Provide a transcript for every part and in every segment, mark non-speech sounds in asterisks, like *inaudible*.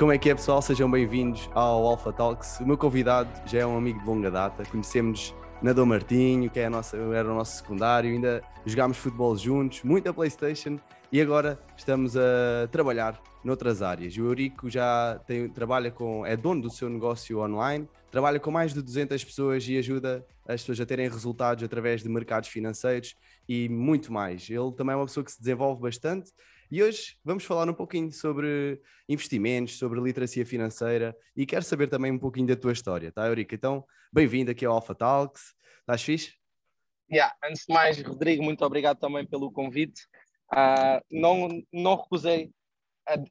Como é que é, pessoal? Sejam bem-vindos ao Alpha Talks. O meu convidado já é um amigo de longa data, conhecemos na Dom Martinho, que é nossa, era o nosso secundário, ainda jogámos futebol juntos, muita Playstation e agora estamos a trabalhar noutras áreas. O Eurico já tem, trabalha com, é dono do seu negócio online, trabalha com mais de 200 pessoas e ajuda as pessoas a terem resultados através de mercados financeiros e muito mais. Ele também é uma pessoa que se desenvolve bastante e hoje vamos falar um pouquinho sobre investimentos, sobre literacia financeira e quero saber também um pouquinho da tua história, tá, Eurico? Então, bem-vindo aqui ao Alpha Talks. Estás fixe? Yeah, antes de mais, Rodrigo, muito obrigado também pelo convite. Uh, não, não recusei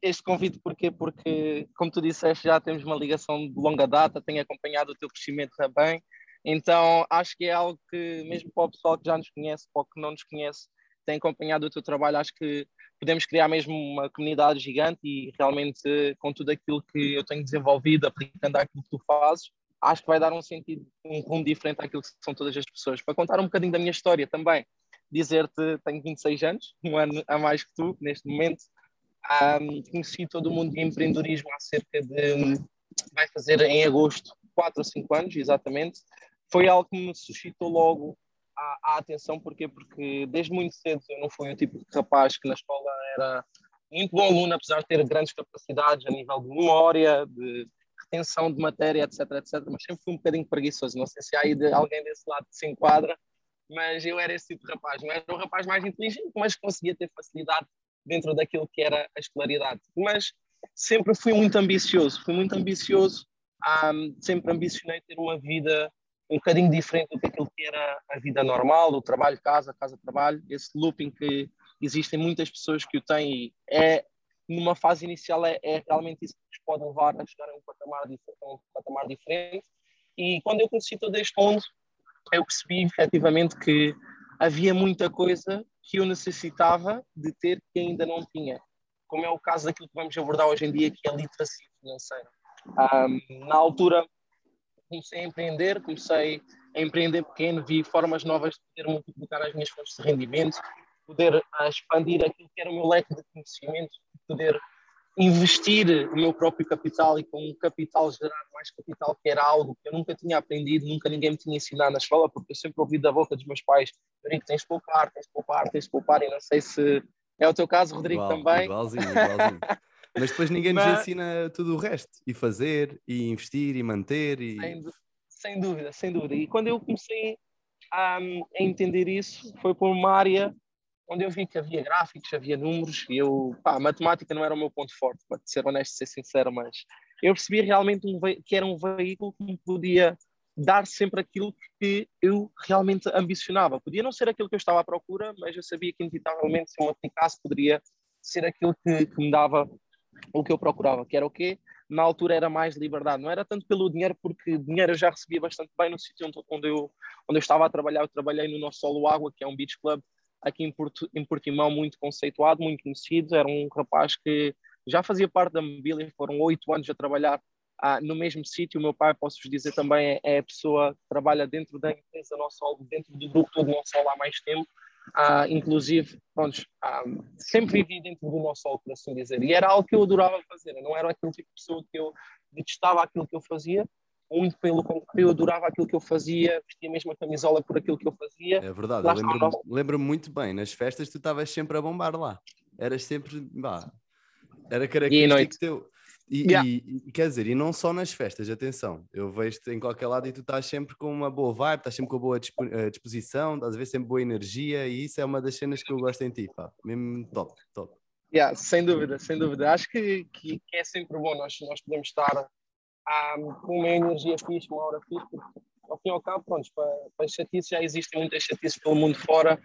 este convite porquê? porque, como tu disseste, já temos uma ligação de longa data, tenho acompanhado o teu crescimento também, então acho que é algo que, mesmo para o pessoal que já nos conhece, para o que não nos conhece, tem acompanhado o teu trabalho, acho que podemos criar mesmo uma comunidade gigante e realmente com tudo aquilo que eu tenho desenvolvido, aplicando aquilo que tu fazes, acho que vai dar um sentido, um rumo diferente àquilo que são todas as pessoas. Para contar um bocadinho da minha história também, dizer-te, tenho 26 anos, um ano a mais que tu, neste momento, um, conheci todo o mundo de empreendedorismo há cerca de. vai fazer em agosto, 4 ou 5 anos, exatamente. Foi algo que me suscitou logo a, a, atenção, porquê? Porque desde muito cedo eu não fui o tipo de rapaz que na escola era muito bom aluno, apesar de ter grandes capacidades a nível de memória, de retenção de matéria, etc, etc, mas sempre fui um bocadinho preguiçoso. Não sei se há aí de, alguém desse lado que se enquadra, mas eu era esse tipo de rapaz. Não era um rapaz mais inteligente, mas conseguia ter facilidade dentro daquilo que era a escolaridade. Mas sempre fui muito ambicioso, fui muito ambicioso, um, sempre ambicionei ter uma vida um bocadinho diferente do que aquilo que era a vida normal, o trabalho, casa, casa, trabalho, esse looping que existem muitas pessoas que o têm e é, numa fase inicial é, é realmente isso que nos pode levar a chegar a um patamar, um patamar diferente. E quando eu conheci todo este mundo, eu percebi efetivamente que havia muita coisa que eu necessitava de ter que ainda não tinha, como é o caso daquilo que vamos abordar hoje em dia, que é a literacia financeira. Um, na altura, comecei a empreender, comecei a empreender pequeno, vi formas novas de poder multiplicar as minhas fontes de rendimento, poder expandir aquilo que era o meu leque de conhecimento, poder investir o meu próprio capital e com um capital gerar mais capital, que era algo que eu nunca tinha aprendido, nunca ninguém me tinha ensinado na escola, porque eu sempre ouvi da boca dos meus pais, Rodrigo, tens de poupar, tens de poupar, tens de poupar, e não sei se é o teu caso, Rodrigo, Igual, também. Igualzinho, igualzinho. *laughs* Mas depois ninguém nos Mas... ensina tudo o resto, e fazer, e investir, e manter. E... Sem, sem dúvida, sem dúvida. E quando eu comecei a, a entender isso, foi por uma área onde eu vi que havia gráficos, havia números, e eu, pá, a matemática não era o meu ponto forte, para ser honesto, ser sincero, mas eu percebi realmente um que era um veículo que me podia dar sempre aquilo que eu realmente ambicionava. Podia não ser aquilo que eu estava à procura, mas eu sabia que inevitavelmente se eu me aplicasse poderia ser aquilo que, que me dava o que eu procurava, que era o quê? Na altura era mais liberdade, não era tanto pelo dinheiro, porque dinheiro eu já recebia bastante bem no sítio onde eu, onde eu estava a trabalhar. Eu trabalhei no nosso Solo Água, que é um beach club aqui em, Porto, em Portimão muito conceituado, muito conhecido. Era um rapaz que já fazia parte da mobília, foram oito anos a trabalhar ah, no mesmo sítio. O meu pai, posso-vos dizer também, é, é, a pessoa que trabalha dentro da empresa Nosso dentro do grupo todo Nosso há mais tempo. Ah, inclusive, pronto, ah, sempre vivi dentro do nosso sol, por assim dizer. E era algo que eu adorava fazer. Eu não era aquele tipo de pessoa que eu detestava aquilo que eu fazia, muito pelo contrário, eu adorava aquilo que eu fazia, vestia mesmo a camisola por aquilo que eu fazia. É verdade, eu lembro-me lembro muito bem, nas festas tu estavas sempre a bombar lá. Eras sempre, bah, era característico teu. E, yeah. e, e, quer dizer, e não só nas festas, atenção, eu vejo-te em qualquer lado e tu estás sempre com uma boa vibe, estás sempre com boa eh, disposição, estás a ver sempre boa energia e isso é uma das cenas que eu gosto em ti, pá. mesmo top, top. Yeah, sem dúvida, sem dúvida. Acho que, que, é sempre bom nós, nós podemos estar um, com uma energia fixe, uma hora fixe, porque ao fim e ao cabo, pronto, para, para chatices já existem muitas chatices pelo mundo fora,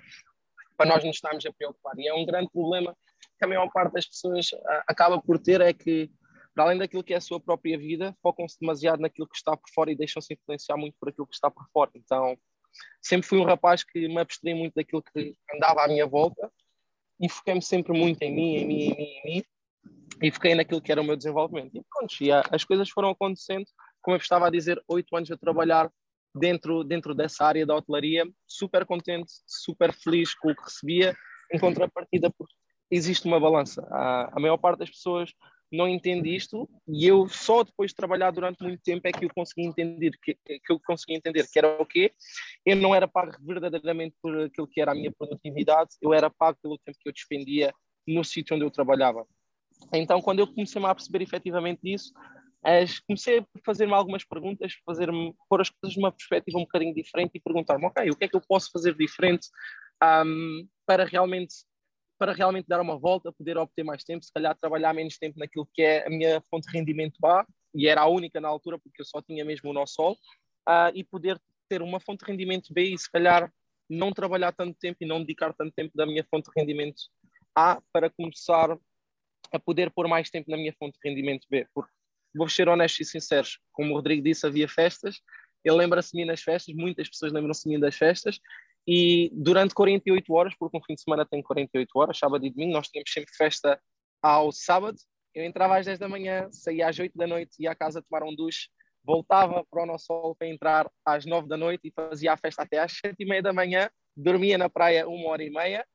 para nós nos estarmos a preocupar. E é um grande problema que a maior parte das pessoas uh, acaba por ter, é que, para além daquilo que é a sua própria vida, focam-se demasiado naquilo que está por fora e deixam-se influenciar muito por aquilo que está por fora. Então, sempre fui um rapaz que me abstrai muito daquilo que andava à minha volta e foquei-me sempre muito em mim, em mim, em mim, em mim, e fiquei naquilo que era o meu desenvolvimento. E pronto, e as coisas foram acontecendo, como eu estava a dizer, oito anos a trabalhar dentro, dentro dessa área da hotelaria, super contente, super feliz com o que recebia, em contrapartida, porque existe uma balança. A, a maior parte das pessoas não entende isto e eu só depois de trabalhar durante muito tempo é que eu consegui entender que, que eu consegui entender que era o quê? Eu não era pago verdadeiramente por aquilo que era a minha produtividade, eu era pago pelo tempo que eu despendia no sítio onde eu trabalhava. Então, quando eu comecei a perceber efetivamente isso, comecei a fazer-me algumas perguntas, fazer-me pôr as coisas numa perspectiva um bocadinho diferente e perguntar-me, ok, o que é que eu posso fazer diferente um, para realmente para realmente dar uma volta, poder obter mais tempo, se calhar trabalhar menos tempo naquilo que é a minha fonte de rendimento A, e era a única na altura, porque eu só tinha mesmo o nosso sol, uh, e poder ter uma fonte de rendimento B e se calhar não trabalhar tanto tempo e não dedicar tanto tempo da minha fonte de rendimento A para começar a poder pôr mais tempo na minha fonte de rendimento B. Porque, vou ser honesto e sincero, como o Rodrigo disse, havia festas, ele lembra-se de mim nas festas, muitas pessoas lembram-se de mim das festas, e durante 48 horas, porque um fim de semana tem 48 horas, sábado e domingo, nós tínhamos sempre festa ao sábado. Eu entrava às 10 da manhã, saía às 8 da noite, ia à casa tomar um duche, voltava para o nosso sol para entrar às 9 da noite e fazia a festa até às 7 e meia da manhã, dormia na praia uma hora e meia,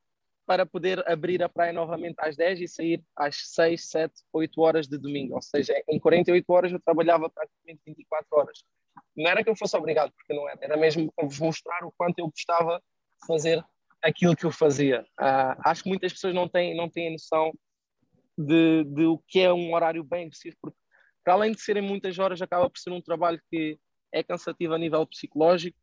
para poder abrir a praia novamente às 10 e sair às 6, 7, 8 horas de domingo. Ou seja, em 48 horas eu trabalhava praticamente 24 horas não era que eu fosse obrigado, porque não era, era mesmo para vos mostrar o quanto eu gostava de fazer aquilo que eu fazia. Uh, acho que muitas pessoas não têm, não têm noção de, de o que é um horário bem agressivo, porque para além de serem muitas horas, acaba por ser um trabalho que é cansativo a nível psicológico,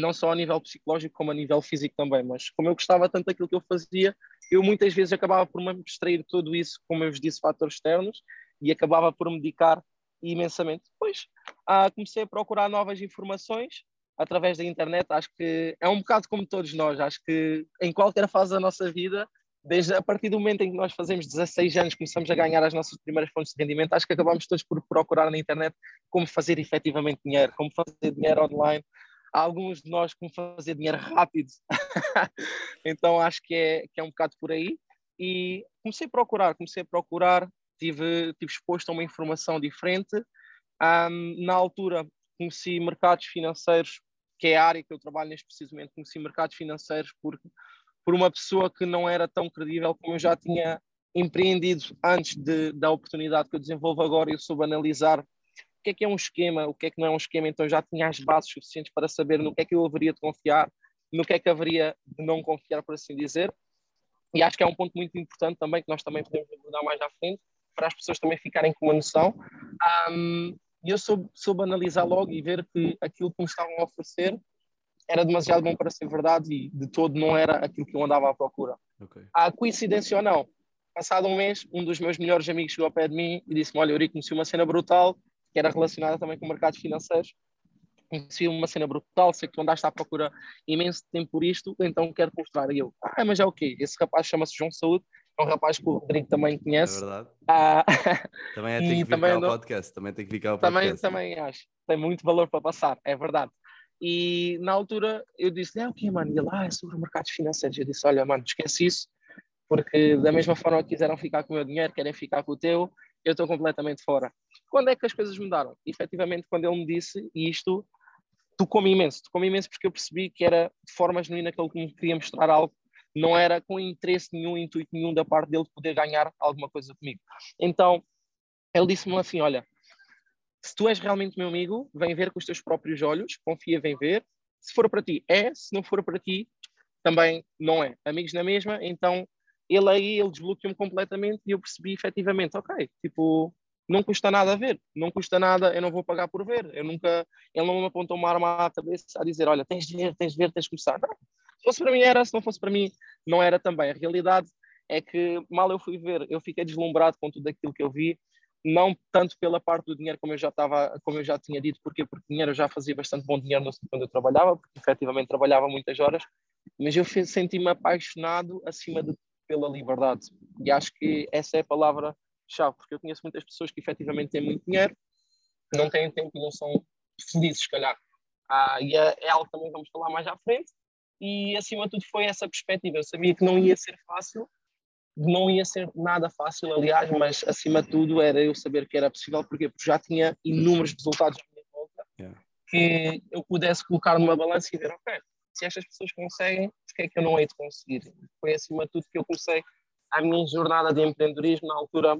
não só a nível psicológico, como a nível físico também. Mas como eu gostava tanto daquilo que eu fazia, eu muitas vezes acabava por me abstrair de tudo isso, como eu vos disse, fatores externos, e acabava por me dedicar imensamente. Depois ah, comecei a procurar novas informações através da internet. Acho que é um bocado como todos nós. Acho que em qualquer fase da nossa vida, desde a partir do momento em que nós fazemos 16 anos, começamos a ganhar as nossas primeiras fontes de rendimento, acho que acabamos todos por procurar na internet como fazer efetivamente dinheiro, como fazer dinheiro online. Alguns de nós como fazer dinheiro rápido. *laughs* então acho que é, que é um bocado por aí. E comecei a procurar, comecei a procurar tive, tive exposto a uma informação diferente. Um, na altura, conheci mercados financeiros, que é a área que eu trabalho neste precisamente, conheci mercados financeiros por, por uma pessoa que não era tão credível como eu já tinha empreendido antes de, da oportunidade que eu desenvolvo agora. Eu soube analisar que é que é um esquema, o que é que não é um esquema, então já tinha as bases suficientes para saber no que é que eu haveria de confiar, no que é que haveria de não confiar, por assim dizer. E acho que é um ponto muito importante também, que nós também podemos abordar mais à frente, para as pessoas também ficarem com uma noção. Um, e eu soube, soube analisar logo e ver que aquilo que me estavam a oferecer era demasiado bom para ser verdade e de todo não era aquilo que eu andava à procura. Okay. A coincidência ou não, passado um mês, um dos meus melhores amigos chegou ao pé de mim e disse-me: Olha, Eurico, conheci uma cena brutal que era relacionada também com mercados financeiros. Conheci uma cena brutal, sei que tu andaste à procura imenso tempo por isto, então quero-te mostrar. E eu, ah, mas é o quê? Esse rapaz chama-se João Saúde é um rapaz que o Rodrigo também conhece. É verdade. Ah, *laughs* também é, *laughs* tem que vir cá podcast. Também tem que vir cá ao podcast. Também, também acho. Tem muito valor para passar, é verdade. E na altura eu disse: é o que, mano? E ele, ah, é sobre mercados financeiros. Eu disse: olha, mano, esquece isso, porque da mesma forma que quiseram ficar com o meu dinheiro, querem ficar com o teu, eu estou completamente fora. Quando é que as coisas mudaram? Efetivamente, quando ele me disse isto, tocou-me imenso. Tocou-me imenso porque eu percebi que era de forma genuína que ele me queria mostrar algo não era com interesse nenhum, intuito nenhum da parte dele de poder ganhar alguma coisa comigo. Então, ele disse-me assim: Olha, se tu és realmente meu amigo, vem ver com os teus próprios olhos, confia, vem ver. Se for para ti, é. Se não for para ti, também não é. Amigos na mesma, então ele aí, ele desbloqueou-me completamente e eu percebi efetivamente, ok, tipo, não custa nada ver, não custa nada, eu não vou pagar por ver. Eu nunca, ele não me apontou uma arma à cabeça a dizer, olha, tens de ver, tens de ver, tens de começar. Não, se fosse para mim era, se não fosse para mim não era também. A realidade é que mal eu fui ver, eu fiquei deslumbrado com tudo aquilo que eu vi, não tanto pela parte do dinheiro como eu já estava, como eu já tinha dito, porque porque dinheiro eu já fazia bastante bom dinheiro quando eu trabalhava, porque efetivamente trabalhava muitas horas, mas eu senti-me apaixonado acima de pela liberdade. E acho que essa é a palavra chave, porque eu conheço muitas pessoas que efetivamente têm muito dinheiro, não têm tempo e não são felizes, se calhar. Ah, e é, algo que também vamos falar mais à frente, e acima de tudo foi essa perspectiva. Eu sabia que não ia ser fácil, não ia ser nada fácil, aliás, mas acima de tudo era eu saber que era possível, porque já tinha inúmeros resultados à minha volta yeah. que eu pudesse colocar numa balança e ver, ok, se estas pessoas conseguem, porque é que eu não hei de conseguir? Foi acima de tudo que eu comecei a minha jornada de empreendedorismo na altura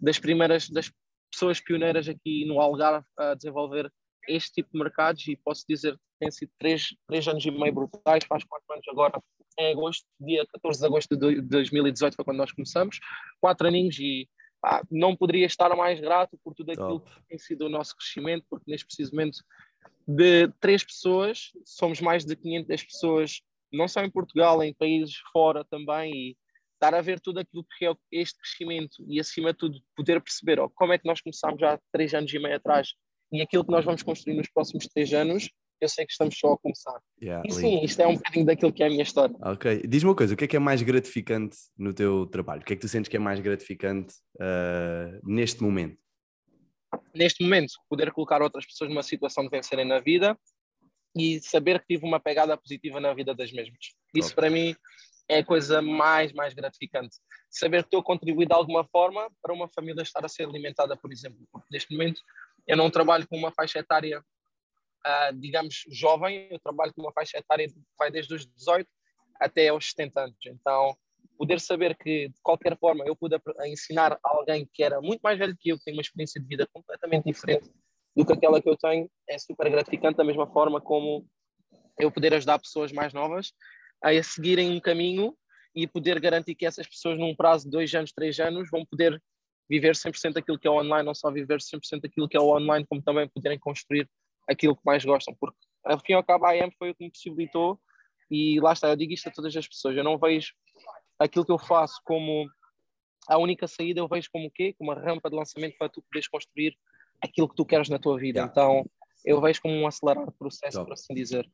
das primeiras das pessoas pioneiras aqui no Algarve a desenvolver este tipo de mercados e posso dizer que tem sido três, três anos e meio brutais, faz quatro anos agora, em agosto, dia 14 de agosto de 2018 foi quando nós começamos, quatro aninhos e pá, não poderia estar mais grato por tudo aquilo Top. que tem sido o nosso crescimento, porque neste preciso momento de três pessoas, somos mais de 500 pessoas, não só em Portugal, em países fora também, e estar a ver tudo aquilo que é este crescimento e, acima de tudo, poder perceber oh, como é que nós começámos já há três anos e meio atrás e aquilo que nós vamos construir nos próximos três anos, eu sei que estamos só a começar. Yeah, e sim, isto é um bocadinho daquilo que é a minha história. Ok. Diz-me uma coisa, o que é que é mais gratificante no teu trabalho? O que é que tu sentes que é mais gratificante uh, neste momento? Neste momento, poder colocar outras pessoas numa situação de vencerem na vida e saber que tive uma pegada positiva na vida das mesmas. Isso para mim é a coisa mais, mais gratificante. Saber que estou a contribuir de alguma forma para uma família estar a ser alimentada, por exemplo. Porque neste momento eu não trabalho com uma faixa etária, uh, digamos, jovem, eu trabalho com uma faixa etária que vai desde os 18 até aos 70 anos. Então, poder saber que, de qualquer forma, eu pude ensinar alguém que era muito mais velho que eu, que tem uma experiência de vida completamente diferente do que aquela que eu tenho, é super gratificante, da mesma forma como eu poder ajudar pessoas mais novas a seguirem um caminho e poder garantir que essas pessoas, num prazo de dois anos, três anos, vão poder viver 100% daquilo que é online, não só viver 100% daquilo que é online, como também poderem construir aquilo que mais gostam, porque ao fim e ao cabo a AM foi o que me possibilitou e lá está, eu digo isto a todas as pessoas, eu não vejo aquilo que eu faço como a única saída, eu vejo como o quê? Como uma rampa de lançamento para tu poderes construir aquilo que tu queres na tua vida, yeah. então eu vejo como um acelerar processo, Top. por assim dizer.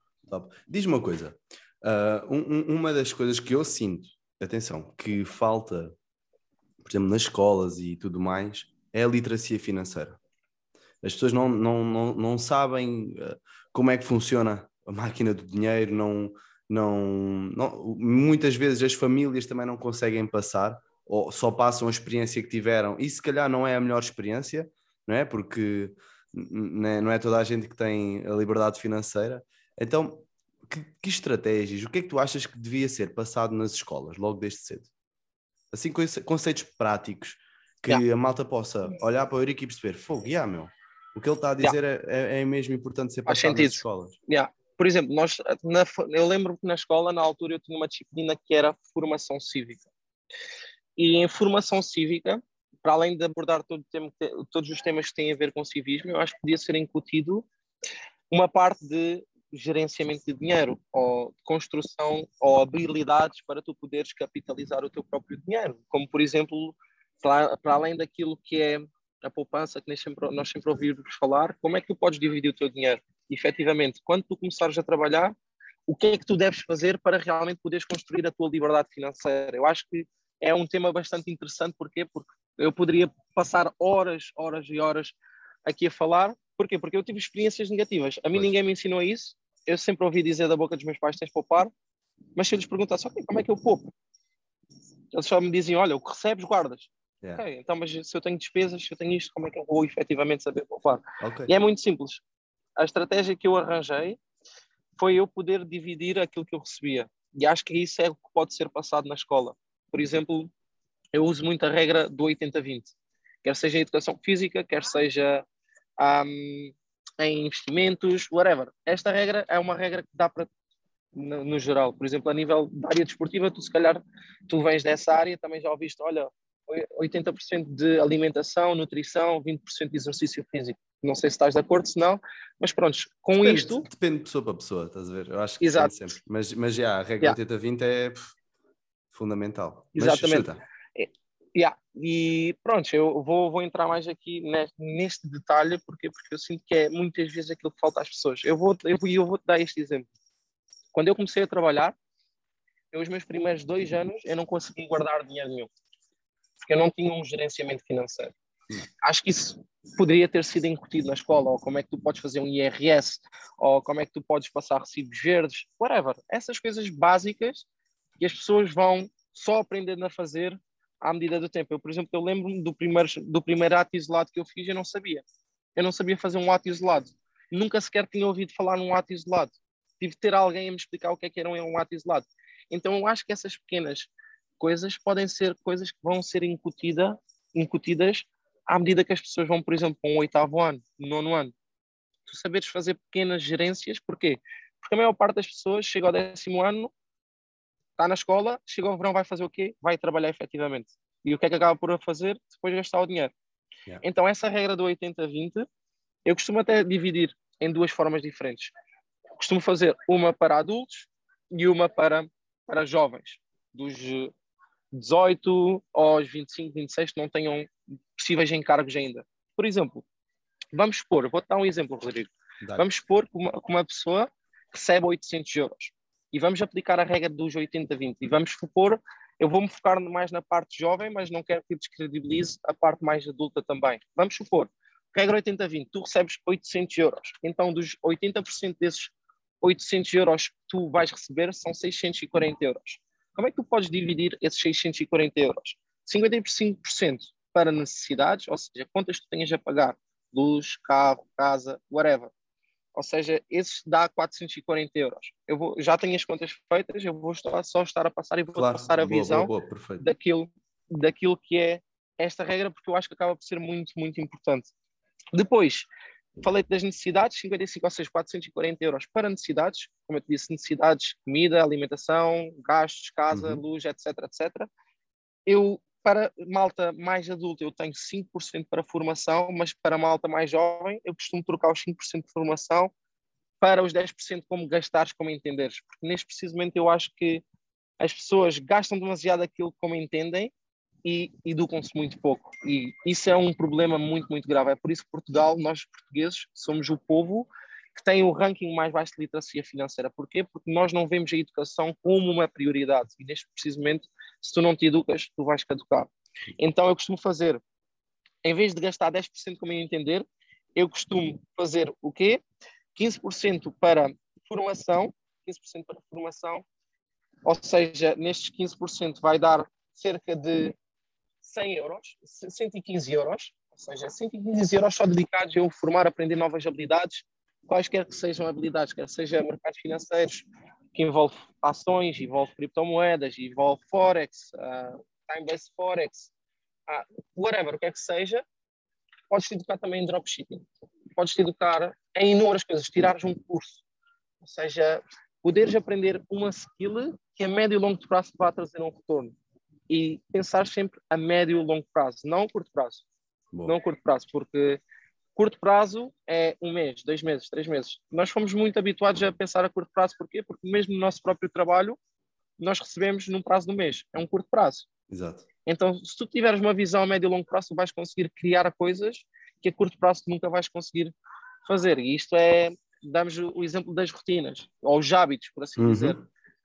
Diz-me uma coisa, uh, um, uma das coisas que eu sinto, atenção, que falta por exemplo, nas escolas e tudo mais, é a literacia financeira. As pessoas não, não, não, não sabem eh, como é que funciona a máquina do dinheiro, não, não, não, muitas vezes as famílias também não conseguem passar ou só passam a experiência que tiveram e se calhar não é a melhor experiência, não é? Porque né, não é toda a gente que tem a liberdade financeira. Então, que, que estratégias, o que é que tu achas que devia ser passado nas escolas logo desde cedo? assim conceitos práticos que yeah. a malta possa olhar para o Eurico e perceber, fogo, yeah, meu, o que ele está a dizer yeah. é, é, mesmo importante ser passado nas escolas. Yeah. Por exemplo, nós, na, eu lembro que na escola, na altura, eu tinha uma disciplina que era formação cívica. E em formação cívica, para além de abordar todo tema, todos os temas que têm a ver com civismo, eu acho que podia ser incutido uma parte de gerenciamento de dinheiro ou construção ou habilidades para tu poderes capitalizar o teu próprio dinheiro, como por exemplo, para, para além daquilo que é a poupança que nós sempre, nós sempre ouvimos falar, como é que tu podes dividir o teu dinheiro? E, efetivamente, quando tu começares a trabalhar, o que é que tu deves fazer para realmente poderes construir a tua liberdade financeira? Eu acho que é um tema bastante interessante, porquê? Porque eu poderia passar horas, horas e horas aqui a falar, porquê? Porque eu tive experiências negativas. A mim pois. ninguém me ensinou isso, eu sempre ouvi dizer da boca dos meus pais: tens de poupar, mas se eu lhes perguntasse, ok, como é que eu poupo? Eles só me diziam: olha, o que recebes, guardas. Yeah. Ok, então, mas se eu tenho despesas, se eu tenho isto, como é que eu vou efetivamente saber poupar? Okay. E é muito simples. A estratégia que eu arranjei foi eu poder dividir aquilo que eu recebia. E acho que isso é o que pode ser passado na escola. Por exemplo, eu uso muito a regra do 80-20. Quer seja educação física, quer seja um, em investimentos, whatever. Esta regra é uma regra que dá para no, no, geral. Por exemplo, a nível da área desportiva, tu se calhar tu vens dessa área, também já ouviste, olha, 80% de alimentação, nutrição, 20% de exercício físico. Não sei se estás de acordo, se não, mas pronto, com depende, isto. Depende de pessoa para pessoa, estás a ver? Eu acho que Exato. sempre. Mas, mas já, a regra yeah. 80-20 é pff, fundamental. Exatamente. É, Yeah. E pronto, eu vou, vou entrar mais aqui neste, detalhe, porque, porque eu sinto que é muitas vezes aquilo que falta às pessoas. Eu vou, eu, eu vou dar este exemplo. Quando eu comecei a trabalhar, eu, os meus primeiros dois anos, eu não consegui guardar dinheiro nenhum, porque eu não tinha um gerenciamento financeiro. Acho que isso poderia ter sido incutido na escola, ou como é que tu podes fazer um IRS, ou como é que tu podes passar recibos verdes, whatever. Essas coisas básicas que as pessoas vão só aprendendo a fazer à medida do tempo. Eu, por exemplo, eu lembro-me do primeiro, do primeiro ato isolado que eu fiz, eu não sabia. Eu não sabia fazer um ato isolado. Nunca sequer tinha ouvido falar num ato isolado. Tive de ter alguém a me explicar o que é que era um ato isolado. Então eu acho que essas pequenas coisas podem ser coisas que vão ser incutida, incutidas à medida que as pessoas vão, por exemplo, para um oitavo ano, nono ano. Tu saberes fazer pequenas gerências, porquê? Porque a maior parte das pessoas chega ao décimo ano, está na escola, chega ao verão, vai fazer o quê? Vai trabalhar efetivamente. E o que é que acaba por fazer? Depois gastar o dinheiro. Yeah. Então, essa regra do 80-20, eu costumo até dividir em duas formas diferentes. Costumo fazer uma para adultos e uma para, para jovens, dos 18 aos 25, 26, que não tenham possíveis encargos ainda. Por exemplo, vamos supor, vou dar um exemplo, Rodrigo. Dá. Vamos supor que uma, que uma pessoa recebe 800 euros e vamos aplicar a regra dos 80-20 e vamos supor, eu vou-me focar mais na parte jovem, mas não quero que descredibilize a parte mais adulta também. Vamos supor, regra 80-20, tu recebes 800 euros, então dos 80% desses 800 euros que tu vais receber são 640 euros. Como é que tu podes dividir esses 640 euros? 55% para necessidades, ou seja, quantas tu tenhas a pagar, luz, carro, casa, whatever. Ou seja, esses dá 440 euros. Eu vou, já tenho as contas feitas, eu vou estar, só estar a passar e vou claro, passar a boa, visão boa, boa, daquilo, daquilo que é esta regra, porque eu acho que acaba por ser muito, muito importante. Depois, falei das necessidades, 55 ou seja, 440 euros para necessidades, como eu te disse, necessidades, comida, alimentação, gastos, casa, uhum. luz, etc, etc. Eu, para malta mais adulta, eu tenho 5% para formação, mas para malta mais jovem, eu costumo trocar os 5% de formação para os 10% como gastares, como entenderes. Porque neste precisamente eu acho que as pessoas gastam demasiado aquilo como entendem e educam-se muito pouco. E isso é um problema muito, muito grave. É por isso que Portugal, nós portugueses, somos o povo que tem o ranking mais baixo de literacia financeira. Porquê? Porque nós não vemos a educação como uma prioridade. E neste precisamente, se tu não te educas, tu vais caducar. Então eu costumo fazer, em vez de gastar 10% como eu entender, eu costumo fazer o quê? 15% para formação, 15% para formação, ou seja, nestes 15% vai dar cerca de 100 euros, 115 euros, ou seja, 115 euros só dedicados a eu formar, aprender novas habilidades, quaisquer que sejam habilidades, quer seja mercados financeiros, que envolve ações, envolve criptomoedas, envolve Forex, uh, time-based Forex, uh, whatever, o que é que seja, podes te educar também em dropshipping, podes te educar em inúmeras coisas, tirares um curso, ou seja, poderes aprender uma skill que a médio e longo prazo vai trazer um retorno e pensar sempre a médio e longo prazo, não a curto prazo. Bom. Não a curto prazo, porque curto prazo é um mês, dois meses, três meses. Nós fomos muito habituados a pensar a curto prazo, porquê? Porque mesmo no nosso próprio trabalho, nós recebemos num prazo do mês, é um curto prazo. Exato. Então, se tu tiveres uma visão a médio e longo prazo, vais conseguir criar coisas que a curto prazo tu nunca vais conseguir fazer. E isto é, damos o exemplo das rotinas, ou os hábitos, por assim uhum. dizer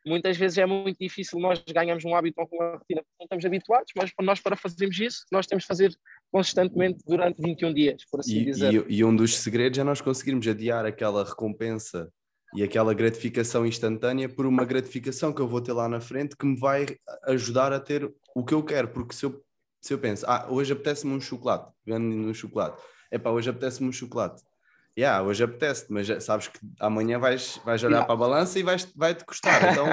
muitas vezes é muito difícil nós ganharmos um hábito com uma rotina não estamos habituados, mas nós para fazermos isso, nós temos de fazer constantemente durante 21 dias, por assim e, dizer. E, e um dos segredos é nós conseguirmos adiar aquela recompensa e aquela gratificação instantânea por uma gratificação que eu vou ter lá na frente que me vai ajudar a ter o que eu quero, porque se eu, se eu penso, ah, hoje apetece-me um chocolate, vendo no chocolate, é pá, hoje apetece-me um chocolate, yeah, hoje apetece mas sabes que amanhã vais, vais olhar yeah. para a balança e vais, vai-te custar. *laughs* Então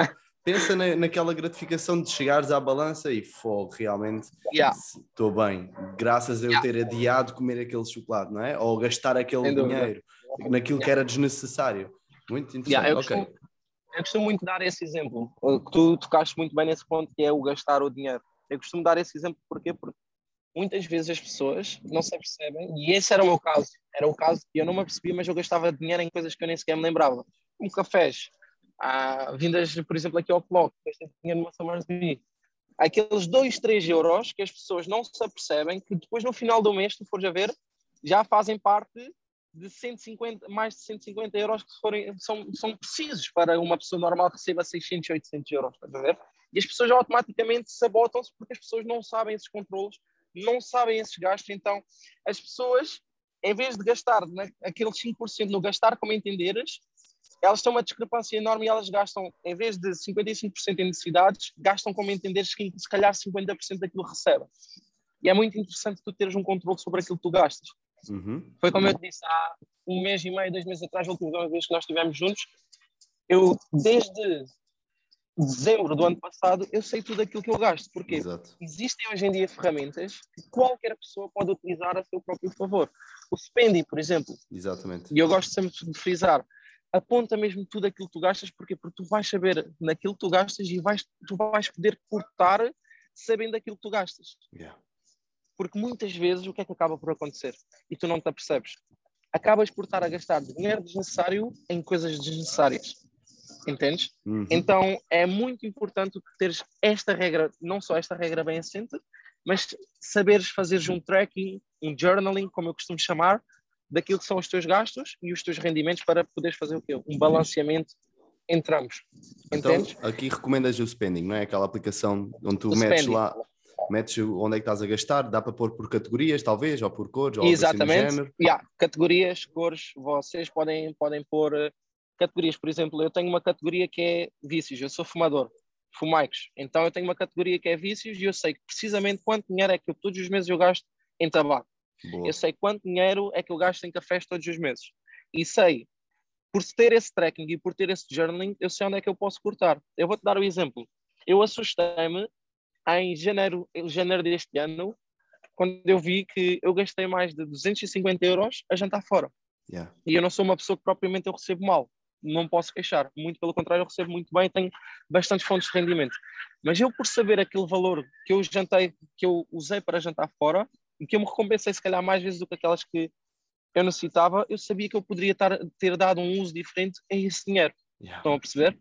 pensa na, naquela gratificação de chegares à balança e fogo, realmente estou yeah. bem, graças a eu yeah. ter adiado comer aquele chocolate, não é? Ou gastar aquele dinheiro naquilo que era desnecessário. Muito interessante. Eu, okay. costumo, eu costumo muito dar esse exemplo. Tu tocaste muito bem nesse ponto que é o gastar o dinheiro. Eu costumo dar esse exemplo porquê? porque muitas vezes as pessoas não se apercebem, e esse era o meu caso, era o caso que eu não me apercebia, mas eu gastava dinheiro em coisas que eu nem sequer me lembrava, como cafés, ah, vindas, por exemplo, aqui ao Clock, numa Summer's aqueles 2, 3 euros que as pessoas não se apercebem, que depois no final do mês, se fores a ver, já fazem parte de 150, mais de 150 euros que forem, são, são precisos para uma pessoa normal receba 600, 800 euros, estás a ver? E as pessoas automaticamente sabotam-se porque as pessoas não sabem esses controles não sabem esses gastos, então as pessoas, em vez de gastar né, aqueles 5% no gastar como entenderes, elas têm uma discrepância enorme e elas gastam, em vez de 55% em necessidades, gastam como entenderes que se calhar 50% daquilo recebem. E é muito interessante tu teres um controle sobre aquilo que tu gastas. Uhum. Foi como eu te disse, há um mês e meio, dois meses atrás, a última vez que nós estivemos juntos, eu desde dezembro do ano passado, eu sei tudo aquilo que eu gasto. Porque Exato. existem hoje em dia ferramentas que qualquer pessoa pode utilizar a seu próprio favor. O Spendi, por exemplo, Exatamente. e eu gosto sempre de frisar, aponta mesmo tudo aquilo que tu gastas, porque porque tu vais saber naquilo que tu gastas e vais, tu vais poder cortar sabendo aquilo que tu gastas. Yeah. Porque muitas vezes o que é que acaba por acontecer? E tu não te apercebes. Acabas por estar a gastar dinheiro desnecessário em coisas desnecessárias. Entendes? Uhum. Então é muito importante teres esta regra, não só esta regra bem assente, mas saberes fazeres um tracking, um journaling, como eu costumo chamar, daquilo que são os teus gastos e os teus rendimentos para poderes fazer o quê? Um balanceamento entre ambos. Então, Entendes? aqui recomendas o spending, não é? Aquela aplicação onde tu O metes spending. lá, metes onde é que estás a gastar, dá para pôr por categorias, talvez, ou por cores, ou assim Exatamente. género. Yeah, categorias, cores, vocês podem, podem pôr eh, categorias. Por exemplo, eu tenho uma categoria que é vícios, eu sou fumador, fumaicos. Então eu tenho uma categoria que é vícios e eu sei precisamente quanto dinheiro é que eu, todos os meses eu gasto em tabaco. Boa. Eu sei quanto dinheiro é que eu gasto em cafés todos os meses. E sei, por ter esse tracking e por ter esse journaling, eu sei onde é que eu posso cortar. Eu vou-te dar o exemplo. Eu assustei-me em janeiro, em janeiro deste ano, quando eu vi que eu gastei mais de 250 euros a jantar fora. Yeah. E eu não sou uma pessoa que propriamente eu recebo mal. Não posso queixar. Muito pelo contrário, eu recebo muito bem, tenho bastantes fontes de rendimento. Mas eu, por saber aquele valor que eu jantei, que eu usei para jantar fora, e que eu me recompensei se calhar mais vezes do que aquelas que eu necessitava, eu sabia que eu poderia tar, ter dado um uso diferente a esse dinheiro. Yeah. Estão a perceber?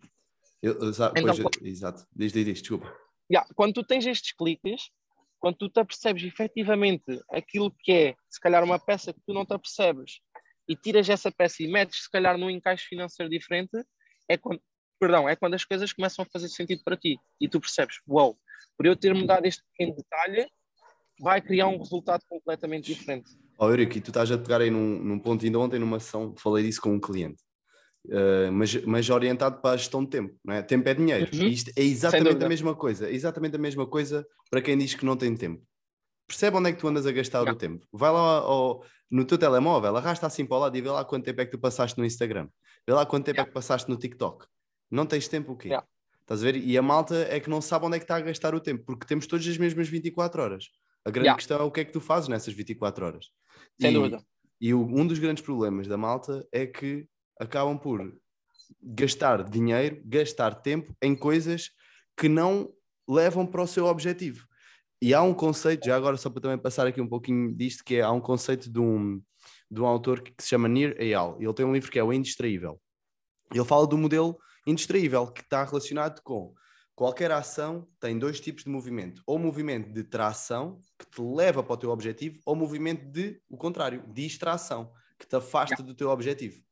Eu- Então, pois, exato. Diz, diz, diz, desculpa. Yeah, quando tu tens estes cliques, quando tu te apercebes efetivamente aquilo que é, se calhar, uma peça que tu não te apercebes e tiras essa peça e metes, se calhar, num encaixe financeiro diferente, é quando, perdão, é quando as coisas começam a fazer sentido para ti e tu percebes, uau, wow, por eu ter mudado este pequeno detalhe, vai criar um resultado completamente diferente. Ó Eurico, e tu estás a pegar aí num, num ponto, ainda ontem numa sessão falei disso com um cliente, Uh, mas, mas orientado para a gestão de tempo, não é? Tempo é dinheiro. Uhum. E isto é exatamente a mesma coisa, é exatamente a mesma coisa para quem diz que não tem tempo. Percebe onde é que tu andas a gastar Já. o tempo. Vai lá ao- no teu telemóvel, arrasta assim para o lado e vê lá quanto tempo é que tu passaste no Instagram. Vê lá quanto tempo Já. é que passaste no TikTok. Não tens tempo o quê? Já. Estás a ver? E a malta é que não sabe onde é que está a gastar o tempo, porque temos todas as mesmas 24 horas. A grande Já. questão é o que é que tu fazes nessas 24 horas. Sem E- dúvida. e o- um dos grandes problemas da malta é que acabam por gastar dinheiro, gastar tempo em coisas que não levam para o seu objetivo. E há um conceito, já agora só para também passar aqui um pouquinho disto, que é, há um conceito de um, de um autor que, que se chama Nir Eyal. Ele tem um livro que é o Indistraível. Ele fala do modelo indistraível, que está relacionado com qualquer ação tem dois tipos de movimento. Ou movimento de tração, que te leva para o teu objetivo, ou movimento de, o contrário, distração, que te afasta do teu objetivo.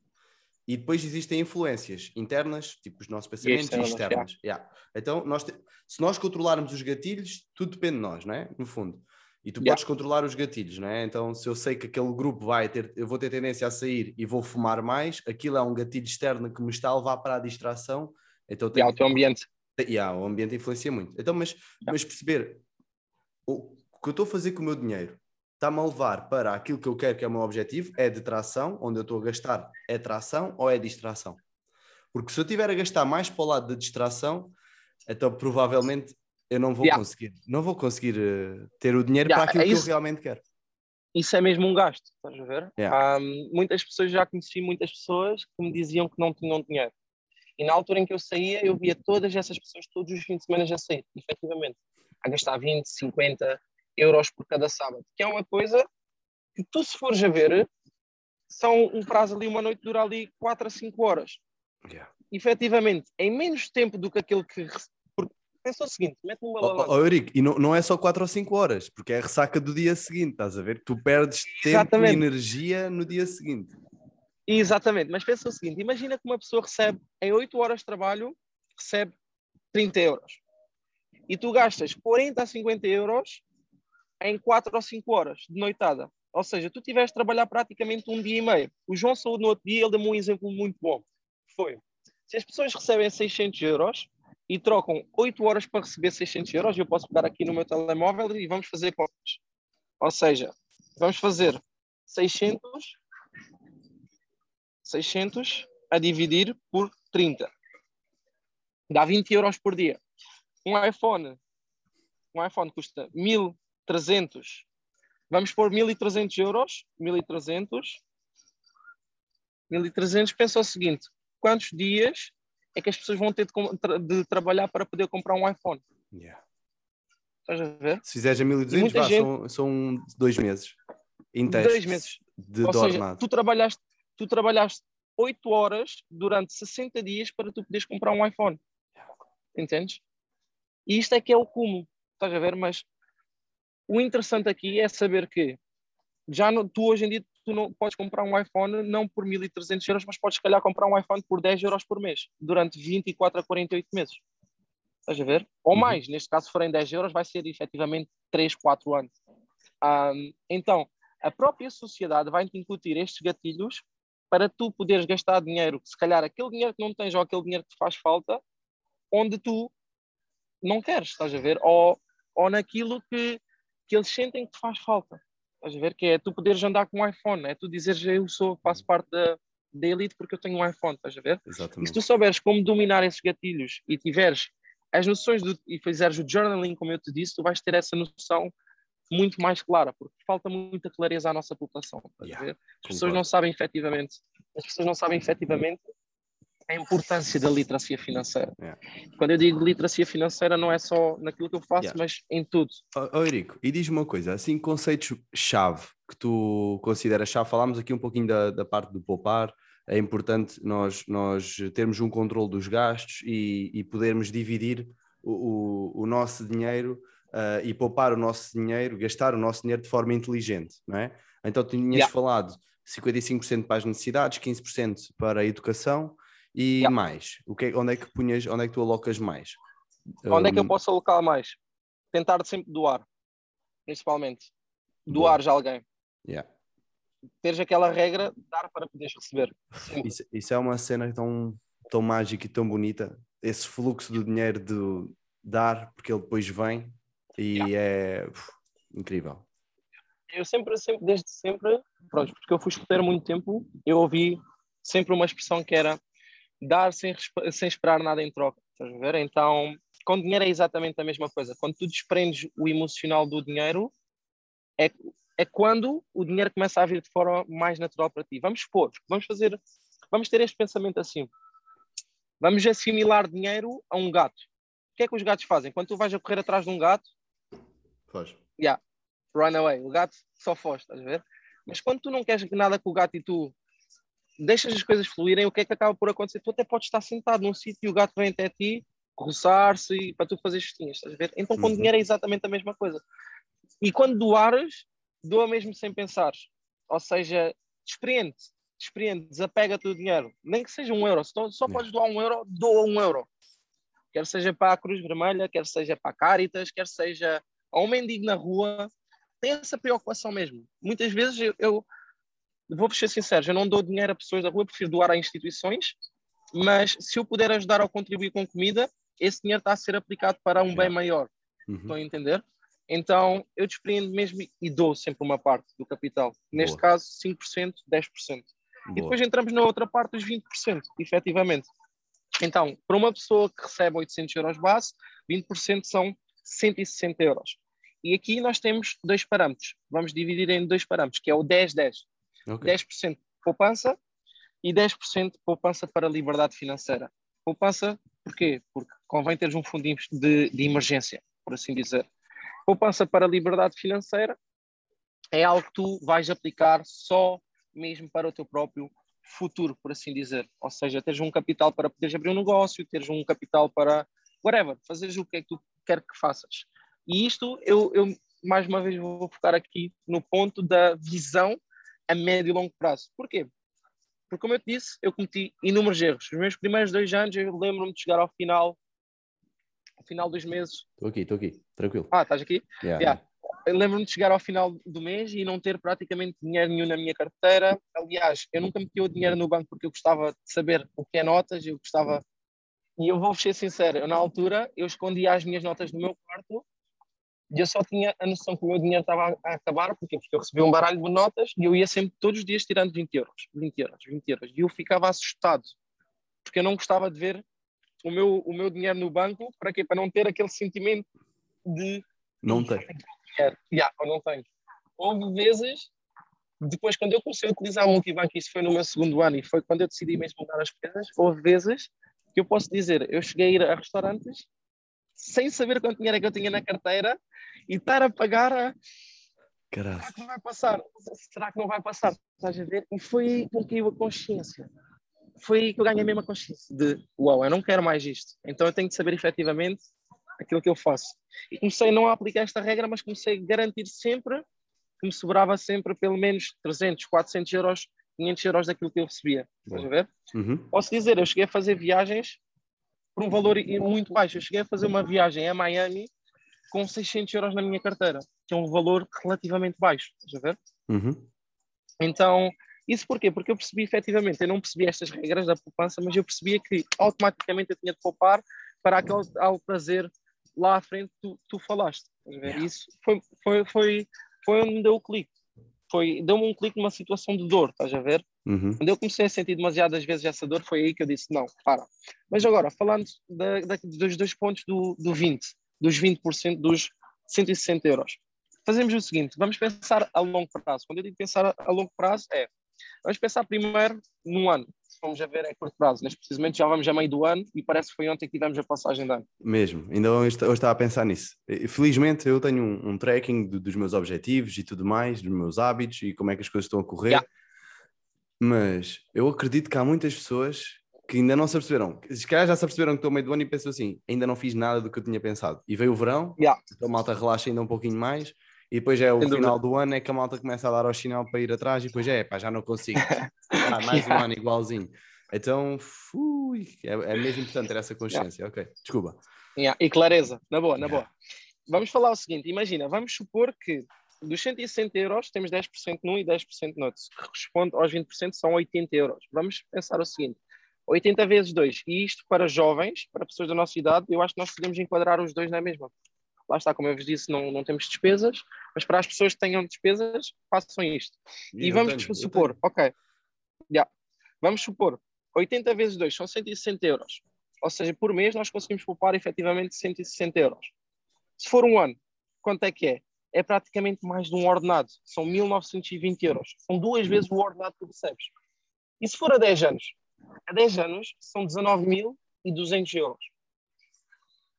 E depois existem influências internas, tipo os nossos pensamentos, e externas. Yeah. Então, nós te- se nós controlarmos os gatilhos, tudo depende de nós, não é? No fundo. E tu Yeah. podes controlar os gatilhos, não é? Então, se eu sei que aquele grupo vai ter, eu vou ter tendência a sair e vou fumar mais, aquilo é um gatilho externo que me está a levar para a distração, então E tenho há o teu ambiente. Yeah, o ambiente influencia muito. Então, mas, mas perceber o, que eu estou a fazer com o meu dinheiro está-me a levar para aquilo que eu quero que é o meu objetivo, é de tração, onde eu estou a gastar é tração ou é distração? Porque se eu estiver a gastar mais para o lado da distração, então provavelmente eu não vou Yeah. conseguir, não vou conseguir eh, ter o dinheiro Yeah, para aquilo é que eu realmente quero. isso é mesmo um gasto, estás a ver? Yeah. Há, muitas pessoas, já conheci muitas pessoas que me diziam que não tinham dinheiro. E na altura em que eu saía, eu via todas essas pessoas todos os fins de semana a sair, efetivamente, a gastar 20, 50 euros por cada sábado, que é uma coisa que tu, se fores a ver, são um prazo ali, uma noite dura ali 4 a 5 horas. Yeah. Efetivamente, em menos tempo do que aquele que. Porque pensa o seguinte: mete-me uma Ó balança. ó, Eurico, e não, não é só 4 ou 5 horas, porque é a ressaca do dia seguinte, estás a ver? Tu perdes tempo e Exatamente. energia no dia seguinte. Exatamente, mas pensa o seguinte: imagina que uma pessoa recebe em 8 horas de trabalho, recebe 30 euros. E tu gastas 40 a 50 euros em 4 ou 5 horas de noitada. Ou seja, tu tiveste de trabalhar praticamente um dia e meio. O João Saúde, no outro dia, ele deu-me um exemplo muito bom. Foi, se as pessoas recebem 600 euros e trocam 8 horas para receber 600 euros, eu posso pegar aqui no meu telemóvel e vamos fazer contas. Ou seja, vamos fazer 600 600 a dividir por 30. Dá 20 euros por dia. Um iPhone, um iPhone custa 1300. Vamos pôr 1300 euros. 1300. 1300. Pensa o seguinte: quantos dias é que as pessoas vão ter de, de trabalhar para poder comprar um iPhone? Yeah. Estás a ver? Se fizeres a 1200, vá, gente... são, são dois meses. Inteiros dois meses. De Ou seja, tu trabalhaste, tu trabalhaste 8 horas durante 60 dias para tu poderes comprar um iPhone. Entendes? E isto é que é o cúmulo. Estás a ver? Mas o interessante aqui é saber que já no, tu hoje em dia tu não podes comprar um iPhone não por 1300 euros, mas podes se calhar comprar um iPhone por 10 euros por mês, durante 24 a 48 meses. Estás a ver? Ou uhum. mais, neste caso, se forem 10 euros, vai ser efetivamente 3, 4 anos. Um, então, a própria sociedade vai te incutir estes gatilhos para tu poderes gastar dinheiro, se calhar aquele dinheiro que não tens ou aquele dinheiro que te faz falta, onde tu não queres, estás a ver? Ou, ou naquilo que, que eles sentem que te faz falta. Estás a ver? Que é tu poderes andar com um iPhone, é tu dizeres eu sou, faço parte da, da elite porque eu tenho um iPhone, estás a ver? Exatamente. E se tu souberes como dominar esses gatilhos e tiveres as noções do, e fizeres o journaling, como eu te disse, tu vais ter essa noção muito mais clara, porque falta muita clareza à nossa população. Yeah, as pessoas não sabem efetivamente, as pessoas não sabem efetivamente a importância da literacia financeira. Yeah. Quando eu digo literacia financeira, não é só naquilo que eu faço, yeah. mas em tudo. Oh, oh Eurico, e diz-me uma coisa, assim, conceitos-chave que tu consideras chave, falámos aqui um pouquinho da, da parte do poupar, é importante nós, nós termos um controle dos gastos e, e podermos dividir o, o, o nosso dinheiro uh, e poupar o nosso dinheiro, gastar o nosso dinheiro de forma inteligente, não é? Então tinhas yeah. falado 55% para as necessidades, 15% para a educação e yeah. mais. O que, é, onde é que punhas, onde é que tu alocas mais? Onde um... é que eu posso alocar mais? Tentar sempre doar, principalmente. Doares a alguém. Yeah. Teres aquela regra, dar para poderes receber. Isso, isso, é uma cena tão, tão mágica e tão bonita. Esse fluxo do dinheiro de dar, porque ele depois vem e yeah. é uf, incrível. Eu sempre, sempre, desde sempre, pronto, porque eu fui escuteiro muito tempo, eu ouvi sempre uma expressão que era dar sem, sem esperar nada em troca. Estás a ver? Então, com dinheiro é exatamente a mesma coisa. Quando tu desprendes o emocional do dinheiro, é, é quando o dinheiro começa a vir de forma mais natural para ti. Vamos supor, vamos fazer, vamos ter este pensamento assim. Vamos assimilar dinheiro a um gato. O que é que os gatos fazem? Quando tu vais a correr atrás de um gato, Foge. Yeah. Run away. O gato só foge, estás a ver? Mas quando tu não queres nada com o gato e tu deixas as coisas fluírem, o que é que acaba por acontecer? Tu até podes estar sentado num sítio e o gato vem até ti, roçar-se para tu fazer festinhas, estás a ver? Então com uhum. dinheiro é exatamente a mesma coisa. E quando doares, doa mesmo sem pensar. Ou seja, despreende, despreende, desapega-te do dinheiro. Nem que seja um euro. Se só podes doar um euro, doa um euro. Quer seja para a Cruz Vermelha, quer seja para a Caritas, quer seja a um mendigo na rua, tem essa preocupação mesmo. Muitas vezes eu, eu vou ser sincero, eu não dou dinheiro a pessoas da rua, prefiro doar a instituições, mas se eu puder ajudar ou contribuir com comida, esse dinheiro está a ser aplicado para um bem maior. Uhum. Estão a entender? Então eu despreendo mesmo e dou sempre uma parte do capital. Neste Boa. caso, 5%, 10%. Boa. E depois entramos na outra parte dos 20%, efetivamente. Então, para uma pessoa que recebe 800 euros base, 20% são 160 euros. E aqui nós temos dois parâmetros. Vamos dividir em dois parâmetros, que é o 10-10. Okay. 10% poupança e 10% poupança para liberdade financeira. Poupança, porquê? Porque convém teres um fundo de, de emergência, por assim dizer. Poupança para liberdade financeira é algo que tu vais aplicar só mesmo para o teu próprio futuro, por assim dizer. Ou seja, teres um capital para poderes abrir um negócio, teres um capital para whatever, fazeres o que é que tu quer que faças. E isto eu, eu mais uma vez vou focar aqui no ponto da visão a médio e longo prazo. Porquê? Porque, como eu te disse, eu cometi inúmeros erros. Os meus primeiros dois anos, eu lembro-me de chegar ao final, ao final dos meses. Estou aqui, estou aqui, tranquilo. Ah, estás aqui? Yeah, yeah. Lembro-me de chegar ao final do mês e não ter praticamente dinheiro nenhum na minha carteira. Aliás, eu nunca meti o dinheiro no banco porque eu gostava de saber o que é notas, eu gostava e eu vou ser sincero, eu na altura eu escondia as minhas notas no meu quarto e eu só tinha a noção que o meu dinheiro estava a acabar, porque porque eu recebia um baralho de notas e eu ia sempre todos os dias tirando 20 euros, 20 euros, 20 euros. E eu ficava assustado, porque eu não gostava de ver o meu, o meu dinheiro no banco, para quê? Para não ter aquele sentimento de não tem. Yeah, ou não tenho. Houve vezes, depois quando eu comecei a utilizar o multibanco, isso foi no meu segundo ano e foi quando eu decidi mesmo mudar as coisas, houve vezes que eu posso dizer, eu cheguei a ir a restaurantes sem saber quanto dinheiro é que eu tinha na carteira e estar a pagar a... Será que não vai passar? Será que não vai passar? Estás a ver? E foi aí que caiu a consciência. Foi aí que eu ganhei a mesma consciência de, uau, eu não quero mais isto. Então eu tenho de saber efetivamente aquilo que eu faço. E comecei não a aplicar esta regra, mas comecei a garantir sempre que me sobrava sempre pelo menos 300, 400 euros, 500 euros daquilo que eu recebia. Estás a ver? Uhum. Posso dizer, eu cheguei a fazer viagens por um valor muito baixo. Eu cheguei a fazer uma viagem a Miami com 600 euros na minha carteira, que é um valor relativamente baixo. Estás a ver? Uhum. Então, isso porquê? Porque eu percebi efetivamente, eu não percebi estas regras da poupança, mas eu percebia que automaticamente eu tinha de poupar para aquele ao prazer lá à frente tu, tu falaste. Yeah. Isso foi, foi, foi, foi onde me deu o clique. Foi, deu-me um clique numa situação de dor, estás a ver? Uhum. Quando eu comecei a sentir demasiadas vezes essa dor, foi aí que eu disse: não, para. Mas agora, falando da, da, dos dois pontos do, do 20, dos 20% dos 160 euros, fazemos o seguinte: vamos pensar a longo prazo. Quando eu digo pensar a, longo prazo, é vamos pensar primeiro num ano vamos a ver é curto prazo. Neste precisamente já vamos a meio do ano e parece que foi ontem que tivemos a passagem de ano. Mesmo, ainda hoje estava a pensar nisso. Felizmente eu tenho um, um tracking do, dos meus objetivos e tudo mais, dos meus hábitos e como é que as coisas estão a correr. Yeah. Mas eu acredito que há muitas pessoas que ainda não se aperceberam. Se calhar já se aperceberam que estou meio do ano e pensam assim, ainda não fiz nada do que eu tinha pensado. E veio o verão, yeah. então a malta relaxa ainda um pouquinho mais e depois é o Sem final dúvida. do ano é que a malta começa a dar ao sinal para ir atrás e depois é, pá, já não consigo. *laughs* ah, mais um ano igualzinho. Então, fui, é, é mesmo importante ter essa consciência. Yeah. Ok, desculpa. Yeah. E clareza, na boa, na boa. Vamos falar o seguinte: imagina, vamos supor que dos 160 euros temos 10% num e 10% no outro, que corresponde aos 20% são 80 euros. Vamos pensar o seguinte: 80 vezes 2, e isto para jovens, para pessoas da nossa idade, eu acho que nós podemos enquadrar os dois na mesma lá está, como eu vos disse, não, não temos despesas, mas para as pessoas que tenham despesas, façam isto. E, e vamos tenho, supor, ok, yeah. vamos supor, 80 vezes 2 são 160 euros. Ou seja, por mês nós conseguimos poupar efetivamente 160 euros. Se for um ano, quanto é que é? É praticamente mais de um ordenado. São 1920 euros. São duas vezes o ordenado que recebes. E se for a 10 anos? A 10 anos são 19.200 euros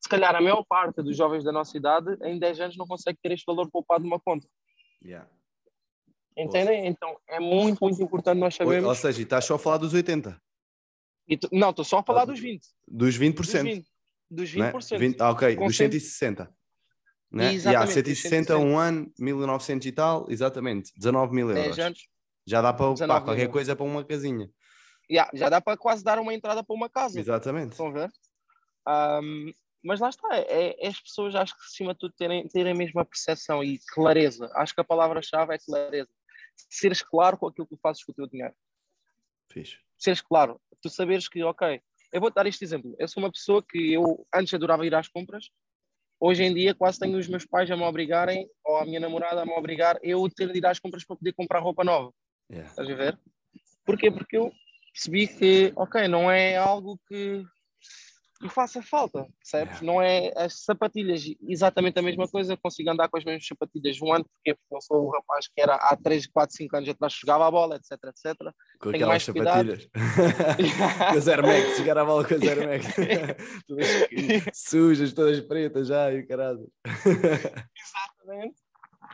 se calhar a maior parte dos jovens da nossa idade em 10 anos não consegue ter este valor poupado numa conta. Yeah. Entendem? Então é muito, muito importante nós sabermos. Ou seja, estás só a falar dos 80? Tu... Não, estou só a falar dos 20. Dos 20%. Dos 20%. Dos 20%. Né? 20... Ah, ok, dos 160. Né? Exatamente. Yeah, 160, um ano, 1900 e tal, exatamente, 19 mil euros. 10 anos. Já dá para, para qualquer coisa para uma casinha. Yeah, já dá para quase dar uma entrada para uma casa. Exatamente. Estão a ver? Um, mas lá está, é, é, as pessoas acho que acima de tudo terem, terem a mesma percepção e clareza. Acho que a palavra-chave é clareza. Seres claro com aquilo que tu fazes com o teu dinheiro. Fixe. Seres claro. Tu saberes que, ok, eu vou dar este exemplo. Eu sou uma pessoa que eu antes adorava ir às compras. Hoje em dia quase tenho os meus pais a me obrigarem, ou a minha namorada a me obrigar, eu ter de ir às compras para poder comprar roupa nova. Yeah. Estás a ver? Porquê? Porque eu percebi que, ok, não é algo que e faça falta, percebes? Yeah. Não é as sapatilhas exatamente a mesma coisa, consigo andar com as mesmas sapatilhas um ano, porque não sou o rapaz que era há 3, 4, 5 anos atrás jogava a bola, etc, etc. Com Tenho aquelas sapatilhas. *laughs* com as Air Max, jogar a bola com as Air Max. todas sujas, todas pretas já, e caralho. *laughs* Exatamente.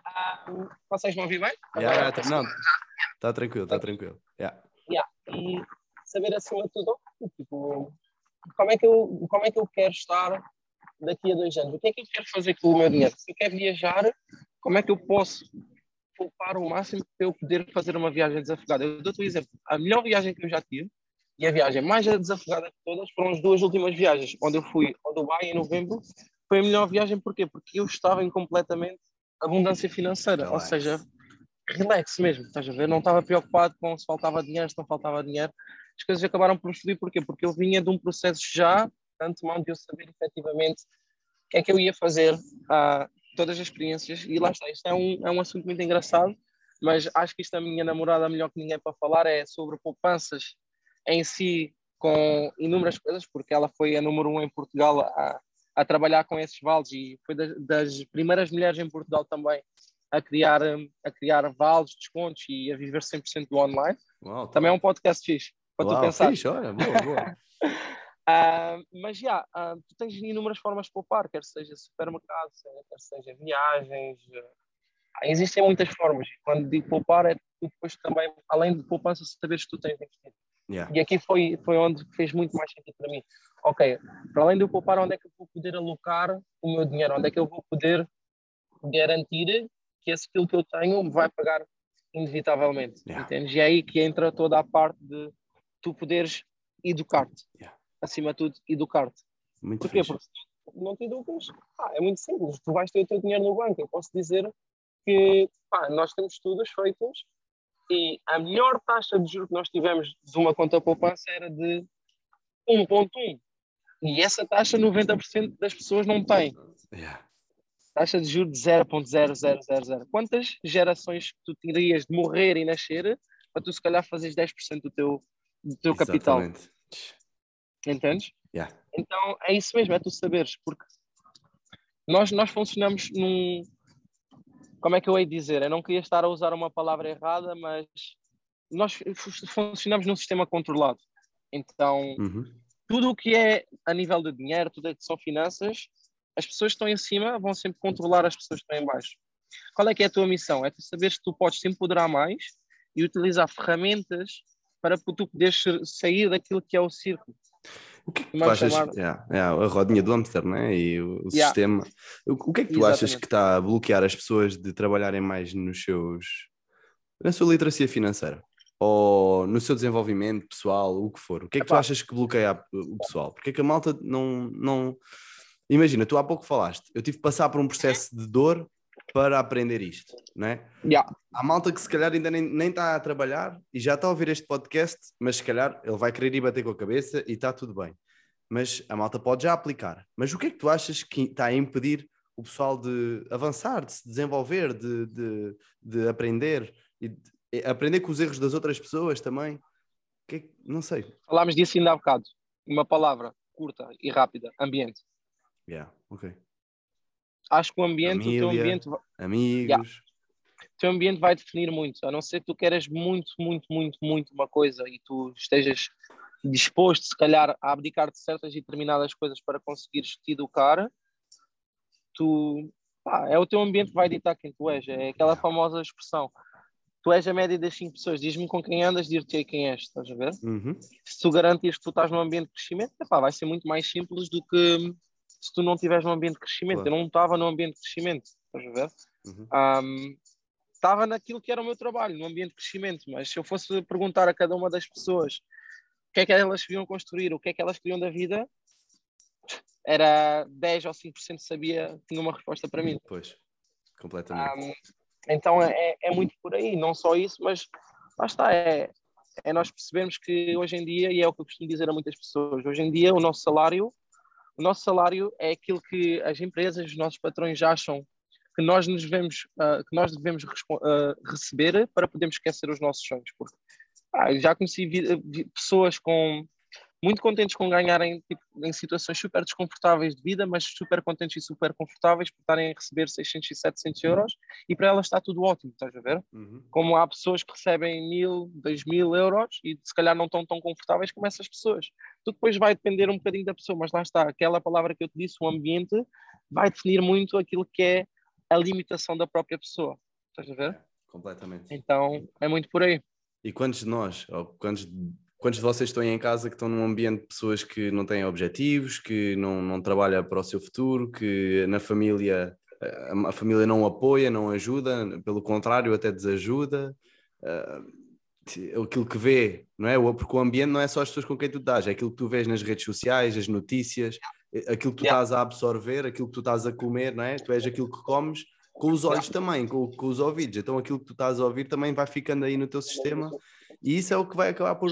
Ah, vocês vão ouvir bem? Yeah, tá, não, está tranquilo, está tranquilo. Yeah. E saber acima de tudo, tipo, como é que eu, como é que eu quero estar daqui a dois anos? O que é que eu quero fazer com o meu dinheiro? Se eu quero viajar, como é que eu posso poupar o máximo para eu poder fazer uma viagem desafogada? Eu dou-te um exemplo. A melhor viagem que eu já tive e a viagem mais desafogada de todas foram as duas últimas viagens. Onde eu fui ao Dubai em novembro, foi a melhor viagem, porquê? Porque eu estava em completamente abundância financeira, ou seja, relax mesmo, estás a ver? Não estava preocupado com se faltava dinheiro, se não faltava dinheiro as coisas acabaram por fluir. Porquê? Porque eu vinha de um processo já, tanto mal de eu saber efetivamente o que é que eu ia fazer, uh, todas as experiências, e lá está. Isto é um, é um assunto muito engraçado, mas acho que isto a minha namorada, melhor que ninguém para falar, é sobre poupanças em si, com inúmeras coisas, porque ela foi a número um em Portugal a, a trabalhar com esses vales e foi das, das, primeiras mulheres em Portugal também a criar, a criar vales, descontos e a viver 100% do online. Uau, tá. Também é um podcast fixe, para Uau, tu pensar. Fixe, olha, boa, boa. uh, *laughs* mas já, yeah, uh, tu tens inúmeras formas de poupar, quer seja supermercado, quer seja viagens. Uh, existem muitas formas. Quando digo poupar, é depois também, além de poupança, saberes que tu tens investido. Yeah. E aqui foi, foi onde fez muito mais sentido para mim. Ok, para além de eu poupar, onde é que eu vou poder alocar o meu dinheiro? Onde é que eu vou poder garantir que esse aquilo que eu tenho me vai pagar inevitavelmente? Yeah. Entendes? E é aí que entra toda a parte de tu poderes educar-te. Yeah. Acima de tudo, educar-te. Muito Porquê? Porque não te educas. Ah, é muito simples. Tu vais ter o teu dinheiro no banco. Eu posso dizer que pá, nós temos estudos feitos e a melhor taxa de juros que nós tivemos de uma conta poupança era de 1.1. E essa taxa 90% das pessoas não têm. Yeah. Taxa de juros de 0.0000. Quantas gerações tu terias de morrer e nascer para tu se calhar fazeres 10% do teu, do teu capital? Entendes? Yeah. Então é isso mesmo, é tu saberes, porque nós, nós funcionamos num, como é que eu hei de dizer? Eu não queria estar a usar uma palavra errada, mas nós funcionamos num sistema controlado. Então, uhum. tudo o que é a nível de dinheiro, tudo o que são finanças, as pessoas que estão em cima vão sempre controlar as pessoas que estão em baixo. Qual é que é a tua missão? É tu saberes que tu podes se empoderar mais e utilizar ferramentas para tu poderes sair daquilo que é o círculo. O que é que tu achas? Chamar... Yeah, yeah, a rodinha do hamster, né? E o, o yeah. sistema. O, o, que é que tu Exatamente. achas que está a bloquear as pessoas de trabalharem mais nos seus. na sua literacia financeira? Ou no seu desenvolvimento pessoal, o que for? O que é que Epá. tu achas que bloqueia o pessoal? Porque é que a malta não, não. Imagina, tu há pouco falaste, eu tive que passar por um processo de dor para aprender isto, não é? Yeah. Há malta que se calhar ainda nem está a trabalhar e já está a ouvir este podcast, mas se calhar ele vai querer ir bater com a cabeça e está tudo bem. Mas a malta pode já aplicar. Mas o que é que tu achas que está a impedir o pessoal de avançar, de se desenvolver, de, de, de aprender e de, aprender com os erros das outras pessoas também? Que é não sei. Falámos disso ainda há bocado. Uma palavra curta e rápida: ambiente. Yeah, ok acho que o ambiente, Família, o teu ambiente, amigos. Yeah, o teu ambiente vai definir muito, a não ser que tu queres muito, muito, muito, muito uma coisa e tu estejas disposto, se calhar, a abdicar de certas e determinadas coisas para conseguires te educar, tu pá, é o teu ambiente que vai ditar quem tu és, é aquela famosa expressão. Tu és a média das cinco pessoas, diz-me com quem andas, dir-te quem és, estás a ver? Uhum. Se tu garantes que tu estás num ambiente de crescimento, epá, vai ser muito mais simples do que se tu não estiveres num ambiente de crescimento. Claro. Eu não estava num ambiente de crescimento, estás a ver? Uhum. Um, estava naquilo que era o meu trabalho, no ambiente de crescimento, mas se eu fosse perguntar a cada uma das pessoas o que é que elas deviam construir, o que é que elas queriam da vida, era 10 ou 5% sabia, tinha uma resposta para mim. Pois, completamente. Um, então é, é muito por aí, não só isso, mas lá está, é, é nós percebermos que hoje em dia, e é o que eu costumo dizer a muitas pessoas, hoje em dia o nosso salário o nosso salário é aquilo que as empresas, os nossos patrões acham que nós nos devemos, uh, que nós devemos uh, receber para podermos esquecer os nossos sonhos. Porque ah, já conheci pessoas com muito contentes com ganharem tipo, em situações super desconfortáveis de vida, mas super contentes e super confortáveis por estarem a receber 600 e 700 euros e para elas está tudo ótimo, estás a ver? Uhum. Como há pessoas que recebem mil, dois mil euros e se calhar não estão tão confortáveis como essas pessoas. Tu depois vai depender um bocadinho da pessoa, mas lá está, aquela palavra que eu te disse, o ambiente, vai definir muito aquilo que é a limitação da própria pessoa, estás a ver? É, completamente. Então é muito por aí. E quantos de nós, ou quantos Quantos de vocês estão em casa que estão num ambiente de pessoas que não têm objetivos, que não, não trabalham para o seu futuro, que na família a família não apoia, não ajuda, pelo contrário, até desajuda? Uh, aquilo que vê, não é? Porque o ambiente não é só as pessoas com quem tu estás, é aquilo que tu vês nas redes sociais, as notícias, aquilo que tu yeah. estás a absorver, aquilo que tu estás a comer, não é? Tu és aquilo que comes com os olhos yeah. também, com, com os ouvidos. Então aquilo que tu estás a ouvir também vai ficando aí no teu sistema e isso é o que vai acabar por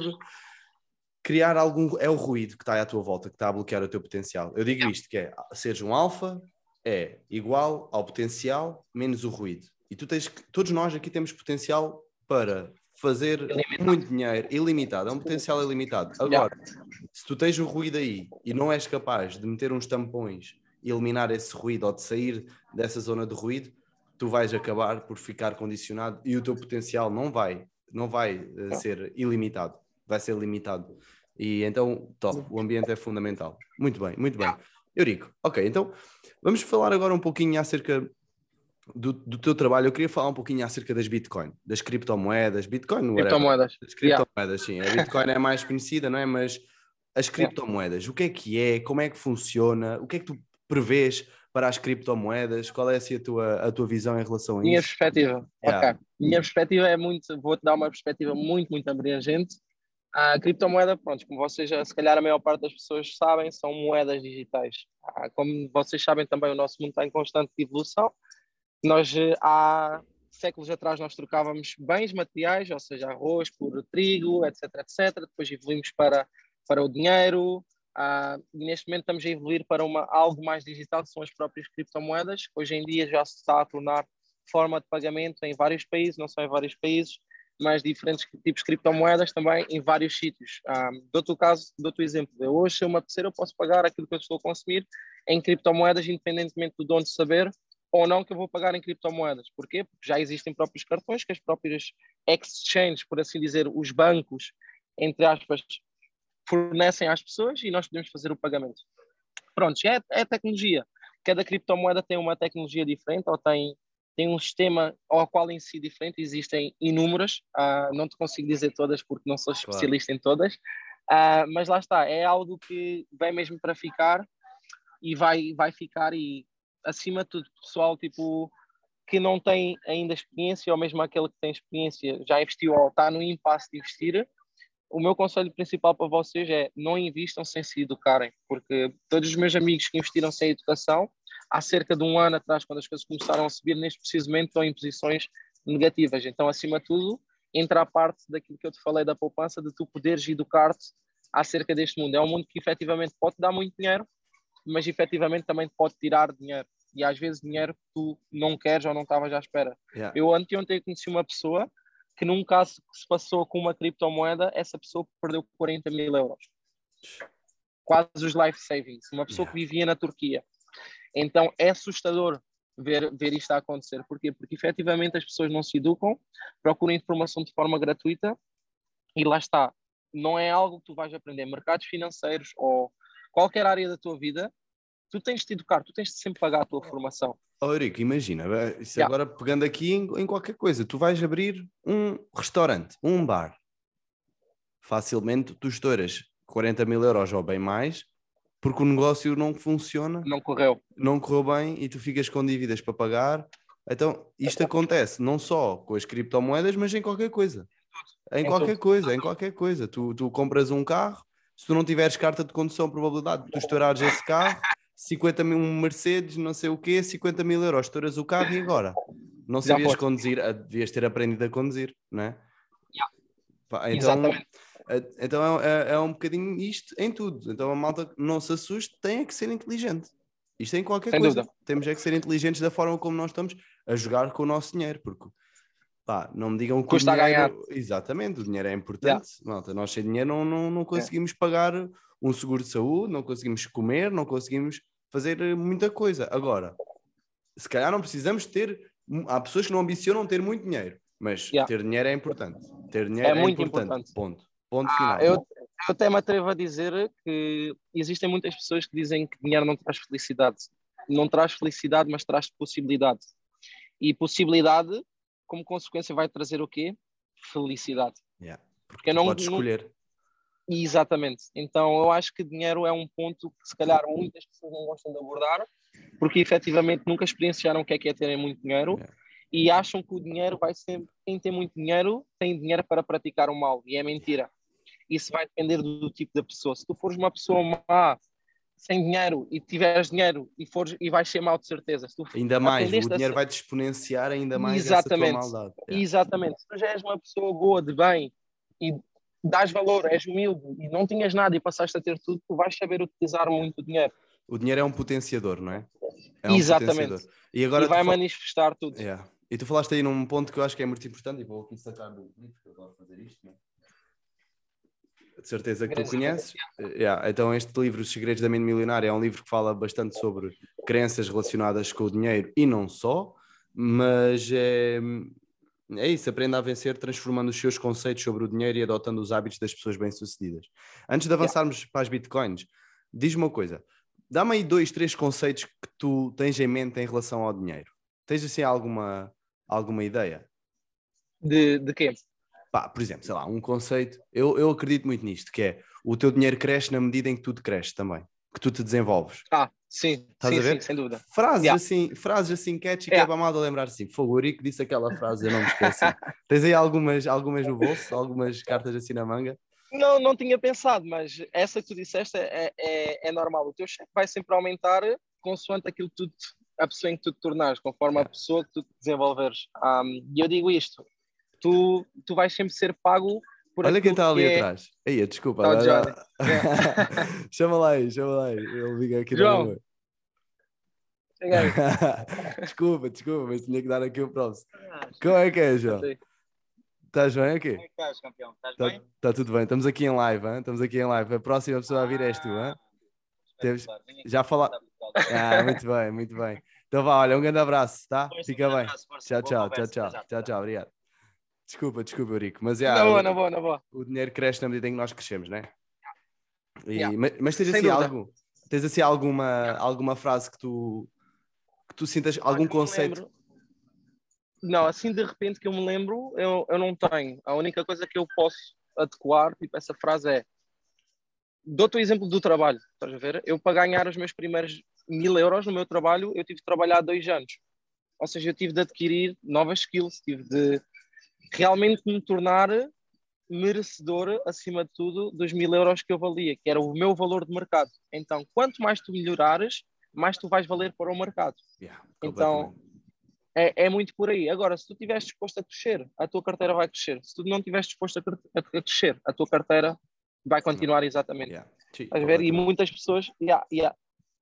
criar algum. É o ruído que está à tua volta, que está a bloquear o teu potencial. Eu digo isto: que é seres um alfa é igual ao potencial menos o ruído. E tu tens que, todos nós aqui temos potencial para fazer ilimitado. muito dinheiro ilimitado, é um potencial ilimitado. Agora, Se tu tens o ruído aí e não és capaz de meter uns tampões e eliminar esse ruído ou de sair dessa zona de ruído, tu vais acabar por ficar condicionado e o teu potencial não vai, não vai uh, ser ilimitado, vai ser limitado. E então, top, o ambiente é fundamental. Muito bem, muito bem. Eurico, ok, então vamos falar agora um pouquinho acerca do, do, teu trabalho, eu queria falar um pouquinho acerca das Bitcoin, das criptomoedas, Bitcoin, criptomoedas. As criptomoedas, yeah. sim. A Bitcoin é mais conhecida, não é? Mas as criptomoedas, o que é que é? Como é que funciona? O que é que tu prevês para as criptomoedas? Qual é assim, a tua, a tua visão em relação a Minha isso? perspectiva, yeah. ok. Minha perspectiva é muito, vou-te dar uma perspectiva muito, muito abrangente. A criptomoeda, pronto, como vocês se calhar a maior parte das pessoas sabem, são moedas digitais. Ah, como vocês sabem também, o nosso mundo está em constante evolução nós, eh, há séculos atrás, nós trocávamos bens materiais, ou seja, arroz por trigo, etc, etc. Depois evoluímos para, para o dinheiro. Uh, neste momento estamos a evoluir para uma, algo mais digital, que são as próprias criptomoedas. Hoje em dia já se está a tornar forma de pagamento em vários países, não só em vários países, mas diferentes tipos de criptomoedas também em vários sítios. Um, ah, dou-te o caso, dou-te o exemplo. Eu hoje, se me apetecer, eu posso pagar aquilo que eu estou a consumir em criptomoedas, independentemente do dono saber ou não que eu vou pagar em criptomoedas. Porquê? Porque já existem próprios cartões que as próprias exchanges, por assim dizer, os bancos, entre aspas, fornecem às pessoas e nós podemos fazer o pagamento. Pronto, é, é tecnologia. Cada criptomoeda tem uma tecnologia diferente ou tem, tem um sistema ao qual em si diferente. Existem inúmeras, uh, não te consigo dizer todas porque não sou especialista claro. em todas, uh, mas lá está, é algo que vem mesmo para ficar e vai, vai ficar e acima de tudo, pessoal tipo, que não tem ainda experiência, ou mesmo aquele que tem experiência, já investiu ou está no impasse de investir, o meu conselho principal para vocês é não investam sem se educarem, porque todos os meus amigos que investiram sem educação, há cerca de um ano atrás, quando as coisas começaram a subir, neste preciso momento estão em posições negativas. Então, acima de tudo, entra a parte daquilo que eu te falei da poupança, de tu poderes educar-te acerca deste mundo. É um mundo que efetivamente pode dar muito dinheiro, mas efetivamente também pode tirar dinheiro. E às vezes dinheiro que tu não queres ou não estavas à espera. Yeah. Eu anteontem conheci uma pessoa que num caso que se passou com uma criptomoeda, essa pessoa perdeu 40 mil euros. Quase os life savings. Uma pessoa que vivia na Turquia. Então é assustador ver, ver isto a acontecer. Porquê? Porque efetivamente as pessoas não se educam, procuram informação de forma gratuita e lá está. Não é algo que tu vais aprender. Mercados financeiros ou qualquer área da tua vida, tu tens de te educar, tu tens de sempre pagar a tua formação. Oh, Eurico, imagina, isso yeah. agora pegando aqui em, em, qualquer coisa, tu vais abrir um restaurante, um bar, facilmente tu estouras 40 mil euros ou bem mais, porque o negócio não funciona, não correu, não correu bem e tu ficas com dívidas para pagar. Então, isto acontece não só com as criptomoedas, mas em qualquer coisa. Em, qualquer coisa, em qualquer coisa. Tu, tu compras um carro, se tu não tiveres carta de condução, a probabilidade de tu estourares esse carro, 50 mil, um Mercedes, não sei o quê, 50 mil euros, estouras o carro e agora? Não sabias conduzir, ah, devias ter aprendido a conduzir, não é? Yeah. Então, Exatamente. Então é, é, é, um bocadinho isto em tudo. Então a malta não se assuste, tem é que ser inteligente. Isto é em qualquer Sem coisa. Dúvida. Temos é que ser inteligentes da forma como nós estamos a jogar com o nosso dinheiro, porque Pá, não me digam que Custa o dinheiro... a ganhar. Exatamente, o dinheiro é importante. Yeah. Malta, nós sem dinheiro não, não, não conseguimos yeah. pagar um seguro de saúde, não conseguimos comer, não conseguimos fazer eh, muita coisa. Agora, se calhar não precisamos ter... Há pessoas que não ambicionam ter muito dinheiro, mas yeah. ter dinheiro é importante. Ter dinheiro é, é muito importante. importante. Ponto. Ponto ah, final. Eu, eu até me atrevo a dizer que existem muitas pessoas que dizem que dinheiro não traz felicidade. Não traz felicidade, mas traz possibilidade. E possibilidade como consequência vai trazer o quê? Felicidade. Yeah. Porque, Porque não pode escolher. Exatamente. Então eu acho que dinheiro é um ponto que se calhar muitas pessoas não gostam de abordar, porque efetivamente nunca experienciaram o que é que é terem muito dinheiro yeah. e acham que o dinheiro vai ser. Quem tem muito dinheiro tem dinheiro para praticar o mal. E é mentira. Isso vai depender do, do tipo da pessoa. Se tu fores uma pessoa má sem dinheiro e tiveres dinheiro e, fores, e vais ser mau de certeza. ainda mais, o dinheiro vai te exponenciar ainda mais Exatamente. essa tua maldade. Exatamente. Se tu já és uma pessoa boa, de bem e dás valor, és humilde e não tinhas nada e passaste a ter tudo, tu vais saber utilizar muito o dinheiro. O dinheiro é um potenciador, não é? é um Exatamente. Potenciador. E, agora e vai fal... manifestar tudo. Yeah. E tu falaste aí num ponto que eu acho que é muito importante e vou aqui sacar do livro que eu gosto de fazer isto, não é? De certeza que tu conheces. Yeah. Então, este livro, Os Segredos da Mente Milionária, é um livro que fala bastante sobre crenças relacionadas com o dinheiro e não só, mas é, é isso, aprenda a vencer transformando os seus conceitos sobre o dinheiro e adotando os hábitos das pessoas bem-sucedidas. Antes de avançarmos yeah. para as bitcoins, diz-me uma coisa: dá-me aí dois, três conceitos que tu tens em mente em relação ao dinheiro. Tens assim alguma, alguma ideia? De, de quê? Pá, por exemplo, sei lá, um conceito, eu, eu acredito muito nisto, que é o teu dinheiro cresce na medida em que tu cresces também, que tu te desenvolves. Ah, sim, Estás sim, a ver? sim, sem dúvida. Frases yeah. assim, frases assim catchy yeah. que é para mal de lembrar assim. Fogo, disse aquela frase, eu não me esqueço. *laughs* Tens aí algumas, algumas no bolso, algumas cartas assim na manga? Não, não tinha pensado, mas essa que tu disseste é, é, é normal. O teu cheque vai sempre aumentar consoante aquilo que tu, a pessoa em que tu te tornares, conforme a pessoa que tu te desenvolveres. Um, e eu digo isto, tu, tu vais sempre ser pago Olha quem está ali é... atrás. Aí, desculpa. Tá, lá, *laughs* chama lá aí, chama lá aí. Ele liga aqui João. *laughs* desculpa, desculpa, mas tinha que dar aqui o próximo. Como é que é, João? Estás bem aqui? Como é que estás, campeão? Estás tá, bem? Está tudo bem. Estamos aqui em live, hein? estamos aqui em live. A próxima pessoa a vir és tu, hein? Teves... Já falar. Ah, muito bem, muito bem. Então vá, olha, um grande abraço, tá? Fica bem. Tchau, tchau, tchau, tchau, tchau, tchau, obrigado. Desculpa, desculpa, Eurico, mas é. Boa, na boa. O dinheiro cresce na medida em que nós crescemos, não é? E, yeah. mas, mas, tens assim algo, tens assim alguma, yeah. alguma frase que tu que tu sintas algum conceito? Não, assim de repente que eu me lembro, eu, eu não tenho. A única coisa que eu posso adequar, tipo, essa frase é dou-te o exemplo do trabalho, estás a ver? Eu para ganhar os meus primeiros mil euros no meu trabalho, eu tive de trabalhar dois anos. Ou seja, eu tive de adquirir novas skills, tive de realmente me tornar merecedor, acima de tudo, dos mil euros que eu valia, que era o meu valor de mercado. Então, quanto mais tu melhorares, mais tu vais valer para o mercado. Yeah, então, é, é, muito por aí. Agora, se tu estiveres disposto a crescer, a tua carteira vai crescer. Se tu não estiveres disposto a, crescer, a tua carteira vai continuar exatamente. Yeah. Estás a ver? E muitas pessoas. Yeah, yeah.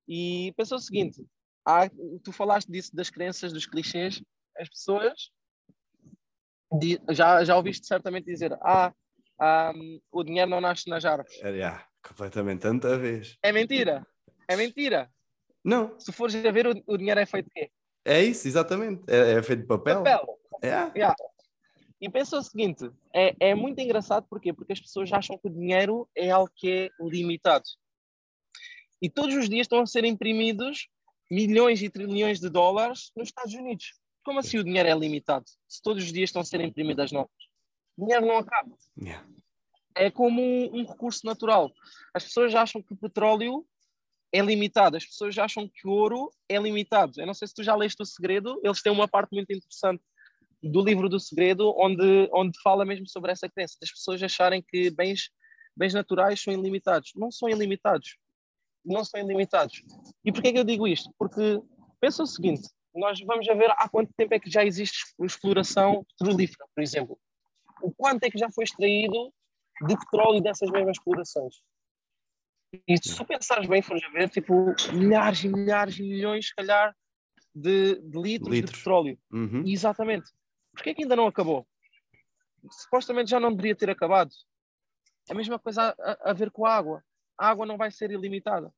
E pensa o seguinte: há, tu falaste disso das crenças, dos clichês, as pessoas já, já ouviste certamente dizer: Ah, um, o dinheiro não nasce nas árvores. É, yeah, completamente, tanta vez. É mentira. É mentira. Não. Se fores a ver, o, o dinheiro é feito de quê? É isso, exatamente. É, é feito de papel. Papel. Yeah. Yeah. E pensa o seguinte: é, é muito engraçado, porquê? Porque as pessoas acham que o dinheiro é algo que é limitado. E todos os dias estão a ser imprimidos milhões e trilhões de dólares nos Estados Unidos. Como assim o dinheiro é limitado? Se todos os dias estão a ser imprimidas notas. O dinheiro não acaba. Yeah. É como um, um, recurso natural. As pessoas acham que o petróleo é limitado, as pessoas acham que o ouro é limitado. Eu não sei se tu já leste O Segredo, eles têm uma parte muito interessante do livro do Segredo, onde, onde fala mesmo sobre essa crença, das pessoas acharem que bens, bens naturais são ilimitados. Não são ilimitados. Não são ilimitados. E porquê que eu digo isto? Porque pensa o seguinte: nós vamos a ver há quanto tempo é que já existe exploração petrolífera, por exemplo. O quanto é que já foi extraído de petróleo dessas mesmas explorações. E se tu pensares bem, fores a ver, tipo, milhares e milhares e milhões, se calhar, de, de litros, litros, de petróleo. Uhum. Exatamente. Porquê é que ainda não acabou? Supostamente já não deveria ter acabado. É a mesma coisa a, a ver com a água. A água não vai ser ilimitada.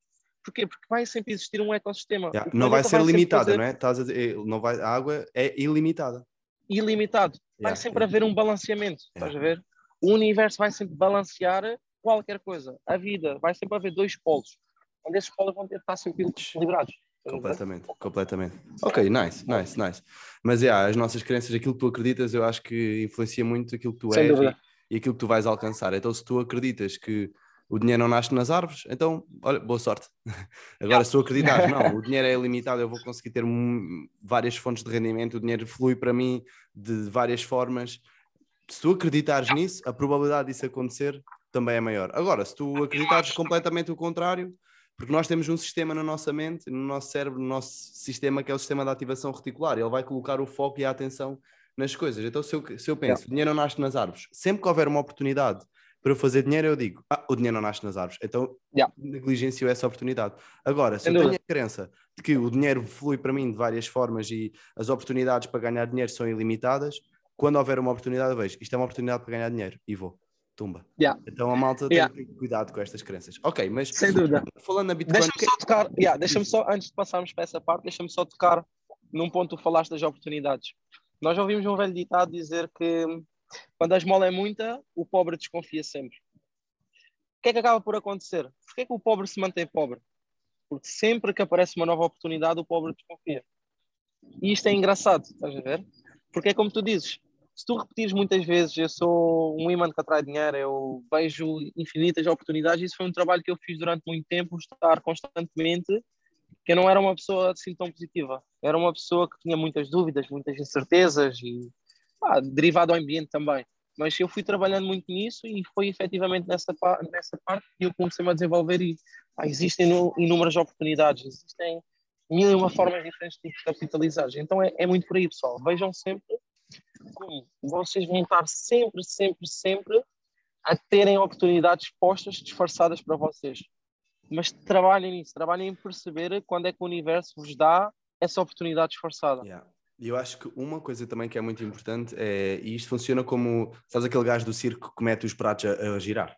Porquê? Porque vai sempre existir um ecossistema. Yeah, não vai ser vai limitada, fazer... não é? Estás a dizer, não vai, a água é ilimitada. Ilimitado. Vai yeah. sempre haver um balanceamento. Yeah. Estás a ver? O universo vai sempre balancear qualquer coisa. A vida vai sempre haver dois polos, onde esses polos vão ter de estar sempre equilibrados. Completamente, completamente. Ok, nice, nice, nice. Mas yeah, as nossas crenças, aquilo que tu acreditas, eu acho que influencia muito aquilo que tu Sem és e, e, aquilo que tu vais alcançar. Então, se tu acreditas que o dinheiro não nasce nas árvores, então, olha, boa sorte. *laughs* Agora, se tu acreditares, não, o dinheiro é ilimitado, eu vou conseguir ter várias fontes de rendimento, o dinheiro flui para mim de várias formas. Se tu acreditares nisso, a probabilidade disso acontecer também é maior. Agora, se tu acreditares completamente o contrário, porque nós temos um sistema na nossa mente, no nosso cérebro, no nosso sistema, que é o sistema de ativação reticular, ele vai colocar o foco e a atenção nas coisas. Então, se eu, se eu penso, o dinheiro não nasce nas árvores, sempre que houver uma oportunidade para fazer dinheiro, eu digo, ah, o dinheiro não nasce nas árvores, então yeah. negligencio essa oportunidade. Agora, se eu tenho a crença de que o dinheiro flui para mim de várias formas e as oportunidades para ganhar dinheiro são ilimitadas, quando houver uma oportunidade, eu vejo, isto é uma oportunidade para ganhar dinheiro e vou. tumba. Yeah. Então a malta Yeah. tem que ter cuidado com estas crenças. Ok, mas Sem dúvida. falando na Bitcoin, Deixa-me só tocar, yeah, deixa-me só, antes de passarmos para essa parte, deixa-me só tocar num ponto que tu falaste das oportunidades. Nós ouvimos um velho ditado dizer que quando a esmola é muita, o pobre desconfia sempre. O que é que acaba por acontecer? Porquê é que o pobre se mantém pobre? Porque sempre que aparece uma nova oportunidade, o pobre desconfia. E isto é engraçado, estás a ver? Porque é como tu dizes, se tu repetires muitas vezes, eu sou um imã que atrai dinheiro, eu vejo infinitas oportunidades, isso foi um trabalho que eu fiz durante muito tempo, estar constantemente, que eu não era uma pessoa assim tão positiva. Era uma pessoa que tinha muitas dúvidas, muitas incertezas e pá, derivado ao ambiente também. Mas eu fui trabalhando muito nisso e foi efetivamente nessa, nessa parte que eu comecei-me a desenvolver e pá, existem inúmeras oportunidades, existem mil e uma formas diferentes de capitalizar. Então é, é muito por aí, pessoal. Vejam sempre como vocês vão estar sempre, sempre, sempre a terem oportunidades postas, disfarçadas para vocês. Mas trabalhem nisso, trabalhem em perceber quando é que o universo vos dá essa oportunidade disfarçada. Yeah. E eu acho que uma coisa também que é muito importante é, e isto funciona como, sabes aquele gajo do circo que mete os pratos a, a girar?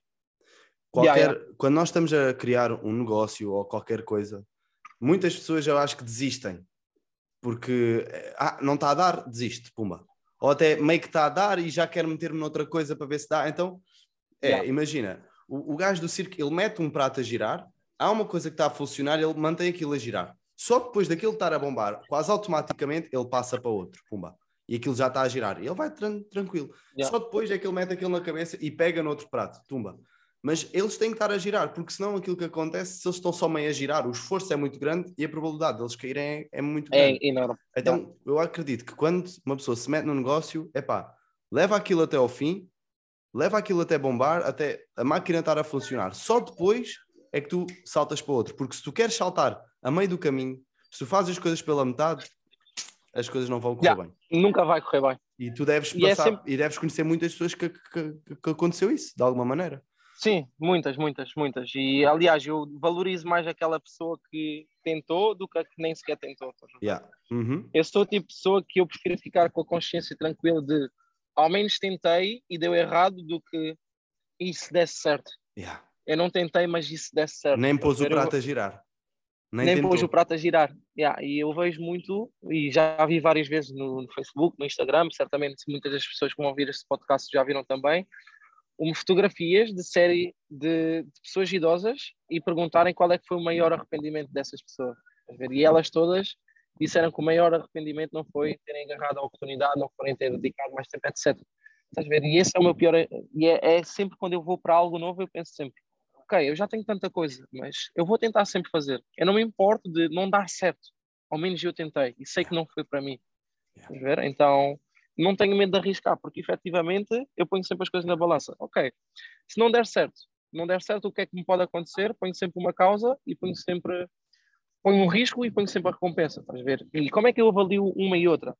Qualquer, Yeah, Quando nós estamos a criar um negócio ou qualquer coisa, muitas pessoas eu acho que desistem, porque ah, não está a dar, desiste, pumba. Ou até meio que está a dar e já quer meter-me noutra coisa para ver se dá. Então, é, Yeah. imagina, o, o gajo do circo, ele mete um prato a girar, há uma coisa que está a funcionar, ele mantém aquilo a girar. Só depois daquilo estar a bombar, quase automaticamente ele passa para outro, pumba. E aquilo já está a girar. E ele vai tran- tranquilo. Yeah. Só depois é que ele mete aquilo na cabeça e pega no outro prato, tumba. Mas eles têm que estar a girar, porque senão aquilo que acontece, se eles estão só meio a girar, o esforço é muito grande e a probabilidade deles caírem é, é muito grande. É enorme. Então, eu acredito que quando uma pessoa se mete no negócio, é pá, leva aquilo até ao fim, leva aquilo até bombar, até a máquina estar a funcionar. Só depois é que tu saltas para outro. Porque se tu queres saltar a meio do caminho, se tu fazes as coisas pela metade, as coisas não vão correr Yeah. bem. Nunca vai correr bem. E tu deves E é passar sempre- e deves conhecer muitas pessoas que, que, que- aconteceu isso, de alguma maneira. Sim, muitas, muitas, muitas. E aliás, eu valorizo mais aquela pessoa que tentou do que a que nem sequer tentou. Yeah. Uhum. Eu sou o tipo de pessoa que eu prefiro ficar com a consciência tranquila de ao menos tentei e deu errado do que isso desse certo. Yeah. Eu não tentei, mas isso desse certo. Nem pôs o ver? Eu- prato a girar. Nem, nem pôs o prato a girar. Yeah, e eu vejo muito, e já vi várias vezes no, no Facebook, no Instagram, certamente muitas das pessoas que vão ouvir este podcast já viram também, uma fotografias de série de, de pessoas idosas e perguntarem qual é que foi o maior arrependimento dessas pessoas. E elas todas disseram que o maior arrependimento não foi terem agarrado a oportunidade, não forem ter dedicado mais tempo, etc. Estás a ver? E esse é o meu pior. E é, é sempre quando eu vou para algo novo, eu penso sempre: ok, eu já tenho tanta coisa, mas eu vou tentar sempre fazer. Eu não me importo de não dar certo. Ao menos eu tentei e sei que não foi para mim. Yeah. Ver? Então não tenho medo de arriscar, porque efetivamente eu ponho sempre as coisas na balança. Ok, se não der certo, não der certo, o que é que me pode acontecer? Ponho sempre uma causa e ponho sempre ponho um risco e ponho sempre a recompensa. Estás a ver? E como é que eu avalio uma e outra?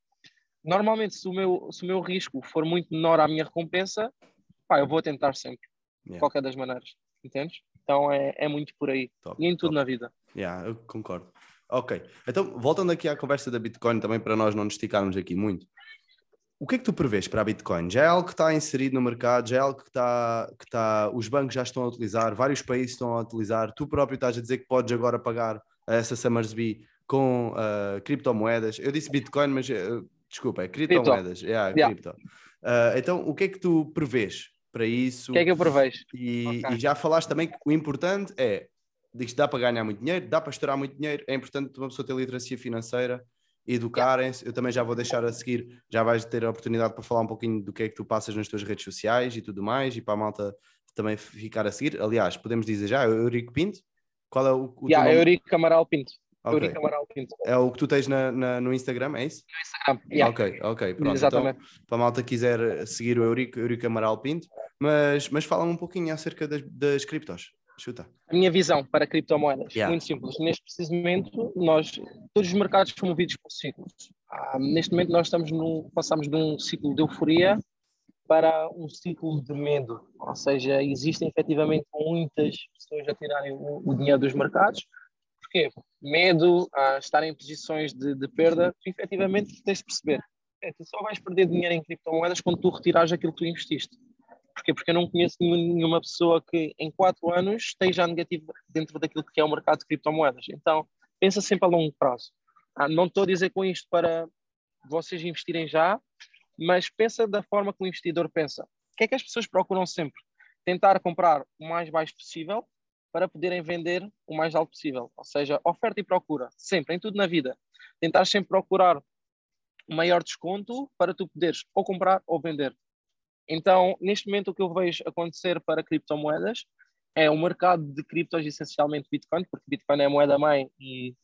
Normalmente, se o meu, se o meu risco for muito menor à minha recompensa, pá, eu vou tentar sempre, de Yeah. qualquer das maneiras. Entendes? Então é, é muito por aí. Top, E em tudo top. na vida. Yeah, eu concordo. Ok, então voltando aqui à conversa da Bitcoin, também para nós não nos esticarmos aqui muito. O que é que tu prevês para a Bitcoin? Já é algo que está inserido no mercado, já é algo que está, que está, os bancos já estão a utilizar, vários países estão a utilizar, tu próprio estás a dizer que podes agora pagar essa Summersby com ah, criptomoedas. Eu disse Bitcoin, mas ah, desculpa, é criptomoedas. Yeah, Yeah. cripto. Ah, então, o que é que tu prevês para isso? O que é que eu prevejo? E, Ok. e já falaste também que o importante é, diz que dá para ganhar muito dinheiro, dá para estourar muito dinheiro, é importante uma pessoa ter literacia financeira, educarem-se. Eu também já vou deixar a seguir, já vais ter a oportunidade para falar um pouquinho do que é que tu passas nas tuas redes sociais e tudo mais, e para a malta também ficar a seguir. Aliás, podemos dizer já, Eurico Pinto, qual é o, o Yeah? Eurico Amaral Pinto. Ok. Eurico Amaral Pinto. É o que tu tens na, na- no Instagram, é isso? Instagram. Yeah. Ok, ok, pronto. Exatamente. Então, para a malta quiser seguir o Eurico, Eurico Amaral Pinto, mas, mas fala um pouquinho acerca das, das criptos. Chuta. A minha visão para criptomoedas, Yeah. muito simples. Neste preciso momento, nós, todos os mercados são movidos por ciclos. Ah, neste momento, nós estamos no, passamos de um ciclo de euforia para um ciclo de medo. Ou seja, existem efetivamente muitas pessoas a tirarem o, o dinheiro dos mercados. Porquê? Medo, a estar em posições de, de perda. Tu, efetivamente, tens de perceber. É, tu só vais perder dinheiro em criptomoedas quando tu retirares aquilo que tu investiste. Porquê? Porque eu não conheço nenhuma pessoa que em quatro anos esteja negativo dentro daquilo que é o mercado de criptomoedas. Então, pensa sempre a longo prazo. Ah, não estou a dizer com isto para vocês investirem já, mas pensa da forma que o investidor pensa. O que é que as pessoas procuram sempre? Tentar comprar o mais baixo possível para poderem vender o mais alto possível. Ou seja, oferta e procura, sempre, em tudo na vida. Tentar sempre procurar o maior desconto para tu poderes ou comprar ou vender. Então, neste momento, o que eu vejo acontecer para criptomoedas é o mercado de criptos, essencialmente Bitcoin, porque Bitcoin é a moeda mãe e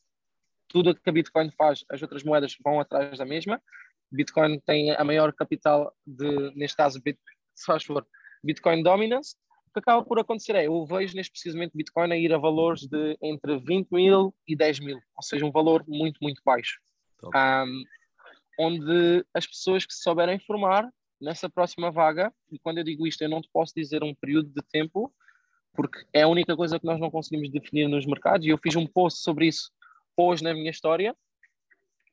tudo o que a Bitcoin faz, as outras moedas vão atrás da mesma. Bitcoin tem a maior capital de, neste caso, se faz favor, Bitcoin Dominance. O que acaba por acontecer é, eu vejo neste precisamente Bitcoin a ir a valores de entre 20 mil e 10 mil, ou seja, um valor muito, muito baixo. Um, onde as pessoas que se souberem informar nessa próxima vaga, e quando eu digo isto, eu não te posso dizer um período de tempo, porque é a única coisa que nós não conseguimos definir nos mercados, e eu fiz um post sobre isso hoje na minha história,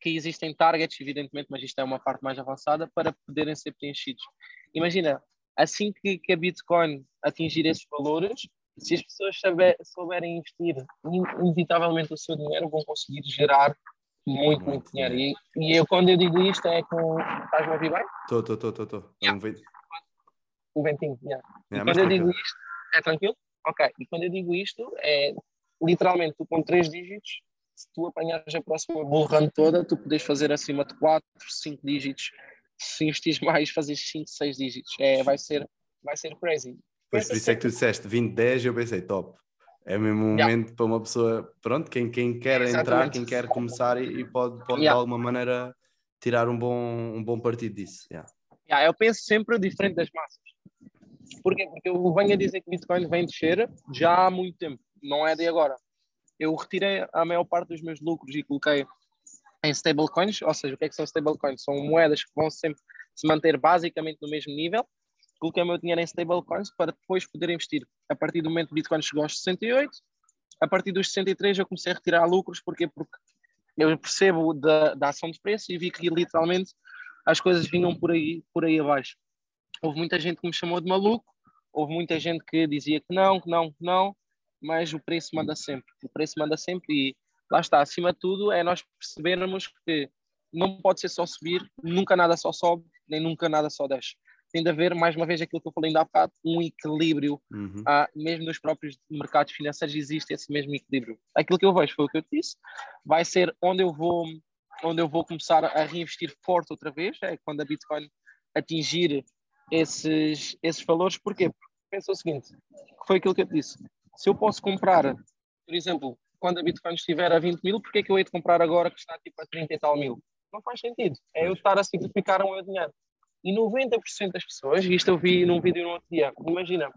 que existem targets, evidentemente, mas isto é uma parte mais avançada, para poderem ser preenchidos. Imagina, assim que, que a Bitcoin atingir esses valores, se as pessoas saber, souberem investir inevitavelmente o seu dinheiro, vão conseguir gerar muito, muito dinheiro. E, e eu, quando eu digo isto, é com. Estás-me a ouvir bem? Estou, estou, estou, estou. O ventinho, yeah. yeah quando eu digo isto, é tranquilo? Ok. E quando eu digo isto, é literalmente tu com três dígitos, se tu apanhares a próxima bull run toda, tu podes fazer acima de 4, 5 dígitos. Se investires mais, fazes 5, 6 dígitos. É, vai, ser, vai ser crazy. Pois por isso é que tu disseste 20, 10, eu pensei top. É mesmo um yeah. momento para uma pessoa, pronto, quem, quem quer Exatamente. entrar, quem quer começar e, e pode, pode yeah. de alguma maneira tirar um bom, um bom partido disso. Yeah. Yeah, eu penso sempre diferente das massas. Porquê? Porque eu venho a dizer que o Bitcoin vem descer já há muito tempo, não é de agora. Eu retirei a maior parte dos meus lucros e coloquei em stablecoins, ou seja, o que é que são stablecoins? São moedas que vão sempre se manter basicamente no mesmo nível coloquei o meu dinheiro em stablecoins para depois poder investir. A partir do momento que o Bitcoin chegou aos 68, a partir dos 63 eu comecei a retirar lucros, porque Porque eu percebo da, da ação de preço e vi que literalmente as coisas vinham por aí, por aí abaixo. Houve muita gente que me chamou de maluco, houve muita gente que dizia que não, que não, que não, mas o preço manda sempre. O preço manda sempre e lá está, acima de tudo, é nós percebermos que não pode ser só subir, nunca nada só sobe, nem nunca nada só desce tem de haver, mais uma vez, aquilo que eu falei ainda há bocado, um equilíbrio. Uhum. Ah, mesmo nos próprios mercados financeiros existe esse mesmo equilíbrio. Aquilo que eu vejo foi o que eu disse, vai ser onde eu vou, onde eu vou começar a reinvestir forte outra vez, é quando a Bitcoin atingir esses, esses valores. Porquê? Porque pensa o seguinte, que foi aquilo que eu disse. Se eu posso comprar, por exemplo, quando a Bitcoin estiver a 20 mil, porque é que eu hei de comprar agora que está tipo a 30 e tal mil? Não faz sentido. É eu estar a simplificar o meu dinheiro. E 90% das pessoas, isto eu vi num vídeo no outro dia, imagina,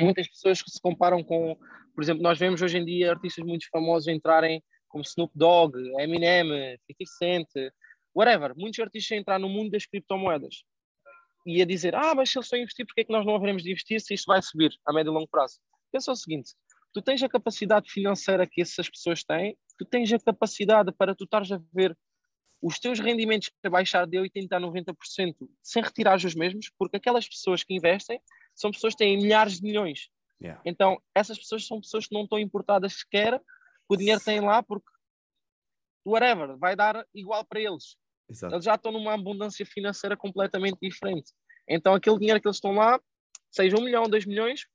muitas pessoas que se comparam com, por exemplo, nós vemos hoje em dia artistas muito famosos entrarem como Snoop Dogg, Eminem, 50 Cent, whatever, muitos artistas a entrar no mundo das criptomoedas e a dizer, ah, mas se estão a investir, porque é que nós não haveremos de investir se isto vai subir a médio e longo prazo? Pensa o seguinte, tu tens a capacidade financeira que essas pessoas têm, tu tens a capacidade para tu estares a ver os teus rendimentos a baixar de 80% a 90% sem retirar os mesmos, porque aquelas pessoas que investem são pessoas que têm milhares de milhões. Yeah. Então, essas pessoas são pessoas que não estão importadas sequer, que o dinheiro tem lá, porque whatever, vai dar igual para eles. Exato. Eles já estão numa abundância financeira completamente diferente. Então, aquele dinheiro que eles estão lá, seja um milhão, dois milhões,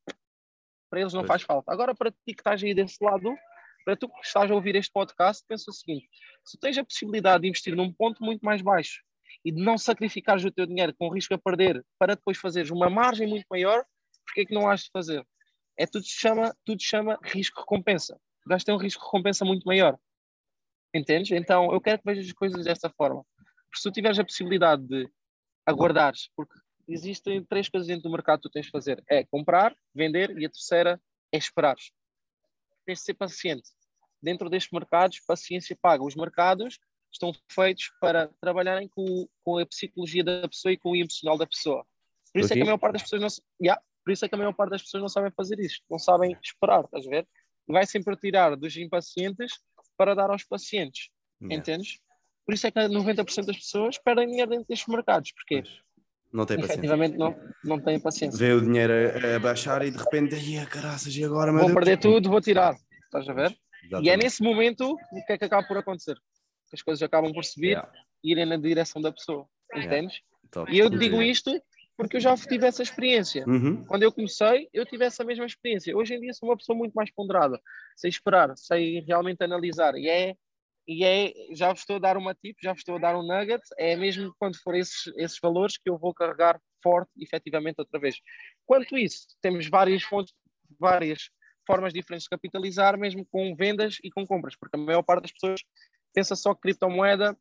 para eles não pois. faz falta. Agora, para ti que estás aí desse lado, para tu que estás a ouvir este podcast, pensa o seguinte: se tens a possibilidade de investir num ponto muito mais baixo e de não sacrificares o teu dinheiro com risco a perder para depois fazeres uma margem muito maior, porque é que não has de fazer? É tudo se chama, tudo se chama risco-recompensa. Vais ter um risco-recompensa muito maior. Entendes? Então eu quero que vejas as coisas desta forma. Porque se tu tiveres a possibilidade de aguardares, porque existem três coisas dentro do mercado que tu tens de fazer: é comprar, vender e a terceira é esperar tens de ser paciente. Dentro destes mercados, paciência paga. Os mercados estão feitos para trabalharem com, com a psicologia da pessoa e com o emocional da pessoa. Por isso é que a maior parte das pessoas não, yeah, por isso é que a maior parte das pessoas não sabem fazer isto, não sabem esperar, estás a ver? Vai sempre tirar dos impacientes para dar aos pacientes, yeah. entendes? Por isso é que 90% das pessoas perdem dinheiro dentro destes mercados. Porquê? Pois. Não tem paciência. efetivamente não, não têm paciência. Vê o dinheiro a, a baixar e de repente, ai, caraças, e agora, Vou Deus?" perder tudo, vou tirar. Estás a ver? E é Exatamente. nesse momento o que é que acaba por acontecer? Que as coisas acabam por subir Yeah, e irem na direção da pessoa. Yeah. Entendes? top. E eu digo isto porque eu já tive essa experiência. Uhum. Quando eu comecei, eu tive essa mesma experiência. Hoje em dia sou uma pessoa muito mais ponderada. Sei esperar, sei realmente analisar. E é, e é já vos estou a dar uma tip, já vos estou a dar um nugget. É mesmo quando for esses, esses valores que eu vou carregar forte, efetivamente, outra vez. Quanto isso, temos várias fontes, várias formas diferentes de capitalizar, mesmo com vendas e com compras, porque a maior parte das pessoas pensa só que criptomoeda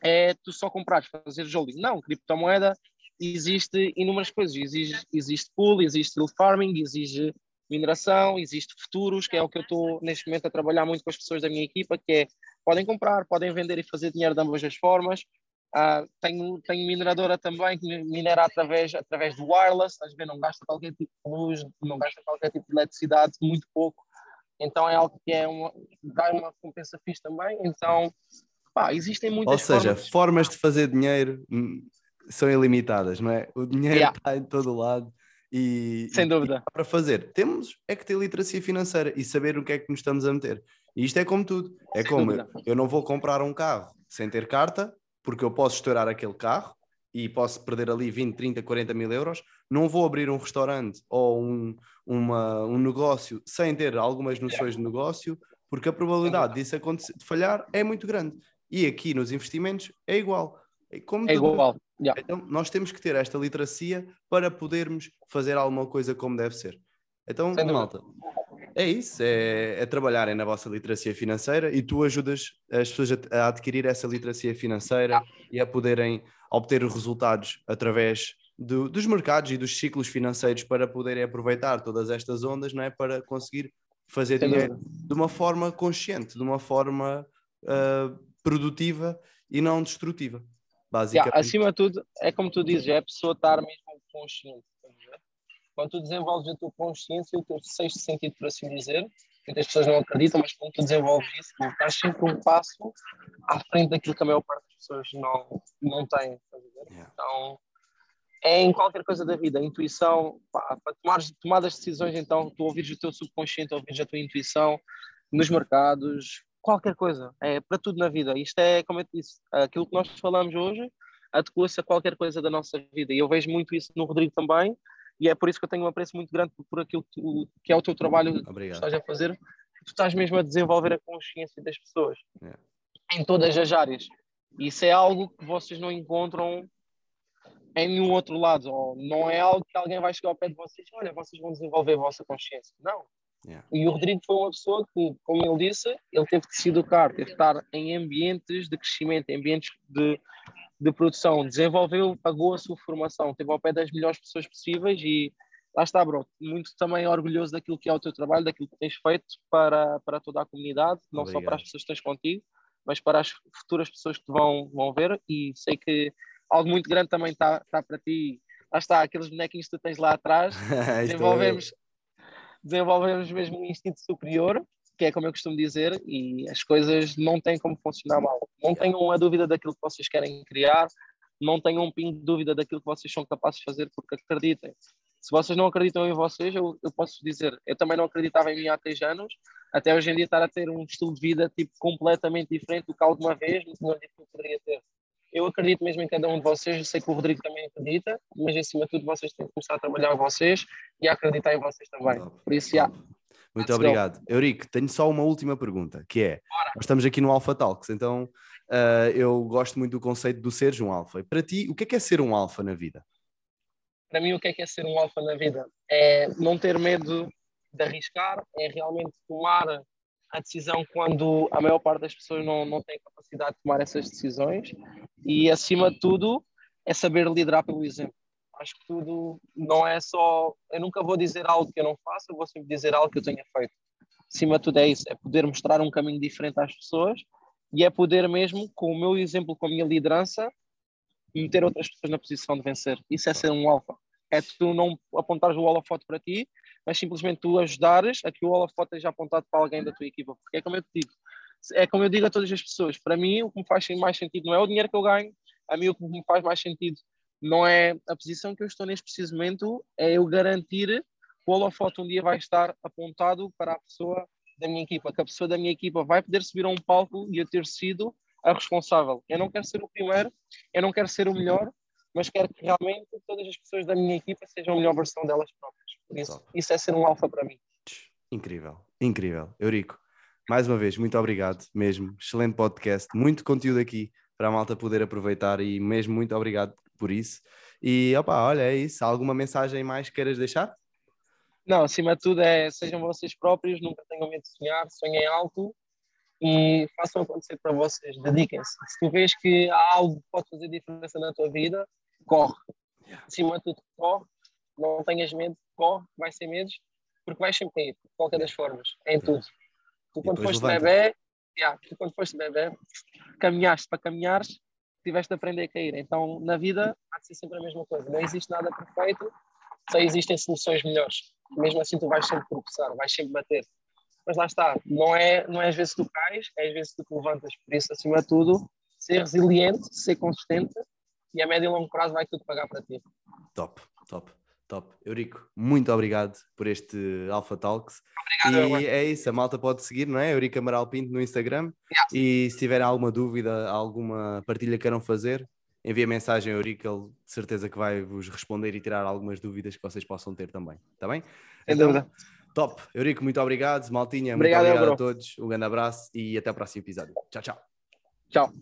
é tu só comprares, fazer holding. Não, criptomoeda existe inúmeras coisas. Existe, existe pool, existe farming, exige mineração, existe futuros, que é o que eu estou neste momento a trabalhar muito com as pessoas da minha equipa, que é podem comprar, podem vender e fazer dinheiro de ambas as formas. Ah, tenho, tenho mineradora também que minera através, através do wireless, estás a? Não gasta qualquer tipo de luz, não gasta qualquer tipo de eletricidade, muito pouco. Então é algo que é uma, dá uma recompensa fixe também. Então, pá, existem muitas Ou seja, formas. formas de fazer dinheiro hum, são ilimitadas, não é? O dinheiro Yeah. está em todo lado e, Sem e- dúvida. e para fazer. Temos é que ter literacia financeira e saber o que é que nos estamos a meter. E isto é como tudo. É Sem como dúvida. eu não vou comprar um carro sem ter carta, porque eu posso estourar aquele carro e posso perder ali 20, 30, 40 mil euros. Não vou abrir um restaurante ou um, uma- um negócio sem ter algumas noções de negócio, porque a probabilidade disso acontecer, de falhar é muito grande. E aqui nos investimentos é igual. É, como É igual. Yeah. Então, nós temos que ter esta literacia para podermos fazer alguma coisa como deve ser. Então, malta, é isso, é, é trabalharem na vossa literacia financeira e tu ajudas as pessoas a, a adquirir essa literacia financeira e a poderem obter os resultados através do- dos mercados e dos ciclos financeiros para poderem aproveitar todas estas ondas, não é? Para conseguir fazer Sem dinheiro dúvida. de uma forma consciente, de uma forma ah, produtiva e não destrutiva. Basicamente. Yeah, acima de tudo, é como tu dizes, é a pessoa estar mesmo consciente. Quando tu desenvolves a tua consciência, o teu sexto sentido, por assim dizer, muitas pessoas não acreditam, mas quando tu desenvolves isso, tu estás sempre um passo à frente daquilo que a maior parte das pessoas não, não tem. Yeah. Então, é em qualquer coisa da vida, a intuição, para tomar as decisões, então, tu ouvires o teu subconsciente, ouvires a tua intuição nos mercados, qualquer coisa, é para tudo na vida. Isto é, como eu te disse, aquilo que nós falamos hoje adequa-se a qualquer coisa da nossa vida. E eu vejo muito isso no Rodrigo também, e é por isso que eu tenho um apreço muito grande por, por aquilo que, tu- que é o teu trabalho que Obrigado. estás a fazer, tu estás mesmo a desenvolver a consciência das pessoas Yeah. em todas as áreas. Isso é algo que vocês não encontram em nenhum outro lado, ou não é algo que alguém vai chegar ao pé de vocês, olha, vocês vão desenvolver a vossa consciência. Não. Yeah. E o Rodrigo foi uma pessoa que, como ele disse, ele teve que se educar, teve que estar em ambientes de crescimento, em ambientes de, de produção, desenvolveu, pagou a sua formação, esteve ao pé das melhores pessoas possíveis e lá está, bro, muito também orgulhoso daquilo que é o teu trabalho, daquilo que tens feito para, para toda a comunidade, não só Obrigado. para as pessoas que tens contigo, mas para as futuras pessoas que te vão, vão ver e sei que algo muito grande também está está para ti. Lá está, aqueles bonequinhos que tu tens lá atrás, *laughs* desenvolvemos, desenvolvemos mesmo um instinto superior, que é como eu costumo dizer, e as coisas não têm como funcionar mal. Não tenham uma dúvida daquilo que vocês querem criar, não tenham um pingo de dúvida daquilo que vocês são capazes de fazer, porque acreditem. Se vocês não acreditam em vocês, eu, eu posso dizer, eu também não acreditava em mim há três anos, até hoje em dia estar a ter um estilo de vida tipo completamente diferente do que alguma vez me que eu poderia ter. Eu acredito mesmo em cada um de vocês, eu sei que o Rodrigo também acredita, mas acima de tudo vocês têm que começar a trabalhar em vocês e a acreditar em vocês também. Por isso, já. Muito Let's go. obrigado. Eurico, tenho só uma última pergunta, que é, nós estamos aqui no Alpha Talks, então ah, eu gosto muito do conceito do seres um alfa. E para ti, o que é que é ser um alfa na vida? para mim o que é que é ser um alfa na vida? É não ter medo de arriscar, é realmente tomar a decisão quando a maior parte das pessoas não, não tem capacidade de tomar essas decisões e acima de tudo é saber liderar pelo exemplo. Acho que tudo não é só, eu nunca vou dizer algo que eu não faço, eu vou sempre dizer algo que eu tenha feito. Acima de tudo é isso, é poder mostrar um caminho diferente às pessoas e é poder mesmo, com o meu exemplo, com a minha liderança, meter outras pessoas na posição de vencer. Isso é ser um alfa. É tu não apontares o holofote para ti, mas simplesmente tu ajudares a que o holofote esteja apontado para alguém da tua equipa. Porque é como eu te digo, é como eu digo a todas as pessoas, para mim o que me faz mais sentido não é o dinheiro que eu ganho, a mim o que me faz mais sentido não é a posição que eu estou neste preciso momento, é eu garantir que o holofote um dia vai estar apontado para a pessoa da minha equipa, que a pessoa da minha equipa vai poder subir a um palco e eu ter sido a responsável. Eu não quero ser o primeiro, eu não quero ser o melhor, mas quero que realmente todas as pessoas da minha equipa sejam a melhor versão delas próprias. Por isso, isso é ser um alfa para mim. Incrível, incrível. Eurico, mais uma vez, muito obrigado mesmo. Excelente podcast, muito conteúdo aqui para a malta poder aproveitar e mesmo muito obrigado por isso. E opa, olha, é isso. Alguma mensagem mais que queiras deixar? Não, acima de tudo é sejam vocês próprios, nunca tenham medo de sonhar, sonhem alto e façam acontecer para vocês, dediquem-se. Se tu vês que há algo que pode fazer diferença na tua vida, corre. Acima de tudo, corre, não tenhas medo, corre, vai ser medos, porque vais sempre cair, de qualquer das formas, em tudo. Tu quando foste bebê, yeah, tu quando foste bebê, caminhaste para caminhares, tiveste de aprender a cair. Então, na vida, há de ser sempre a mesma coisa. Não existe nada perfeito, só existem soluções melhores. Mesmo assim, tu vais sempre tropeçar, vais sempre bater. Mas lá está, não é, não é às vezes tu cais, é às vezes tu te levantas. Por isso, acima de tudo, ser resiliente, ser consistente e a médio e longo prazo vai tudo pagar para ti. Top, top. Top. Eurico, muito obrigado por este Alpha Talks. Obrigado, e é isso, a malta pode seguir, não é? Eurico Amaral Pinto no Instagram. Yeah. E se tiverem alguma dúvida, alguma partilha que queiram fazer, envia mensagem a Eurico, ele de certeza que vai vos responder e tirar algumas dúvidas que vocês possam ter também. Está bem? Sem então, dúvida. Top. Eurico, muito obrigado. Maltinha, obrigado, muito obrigado a todos. Um grande abraço e até o próximo episódio. Tchau, tchau. Tchau.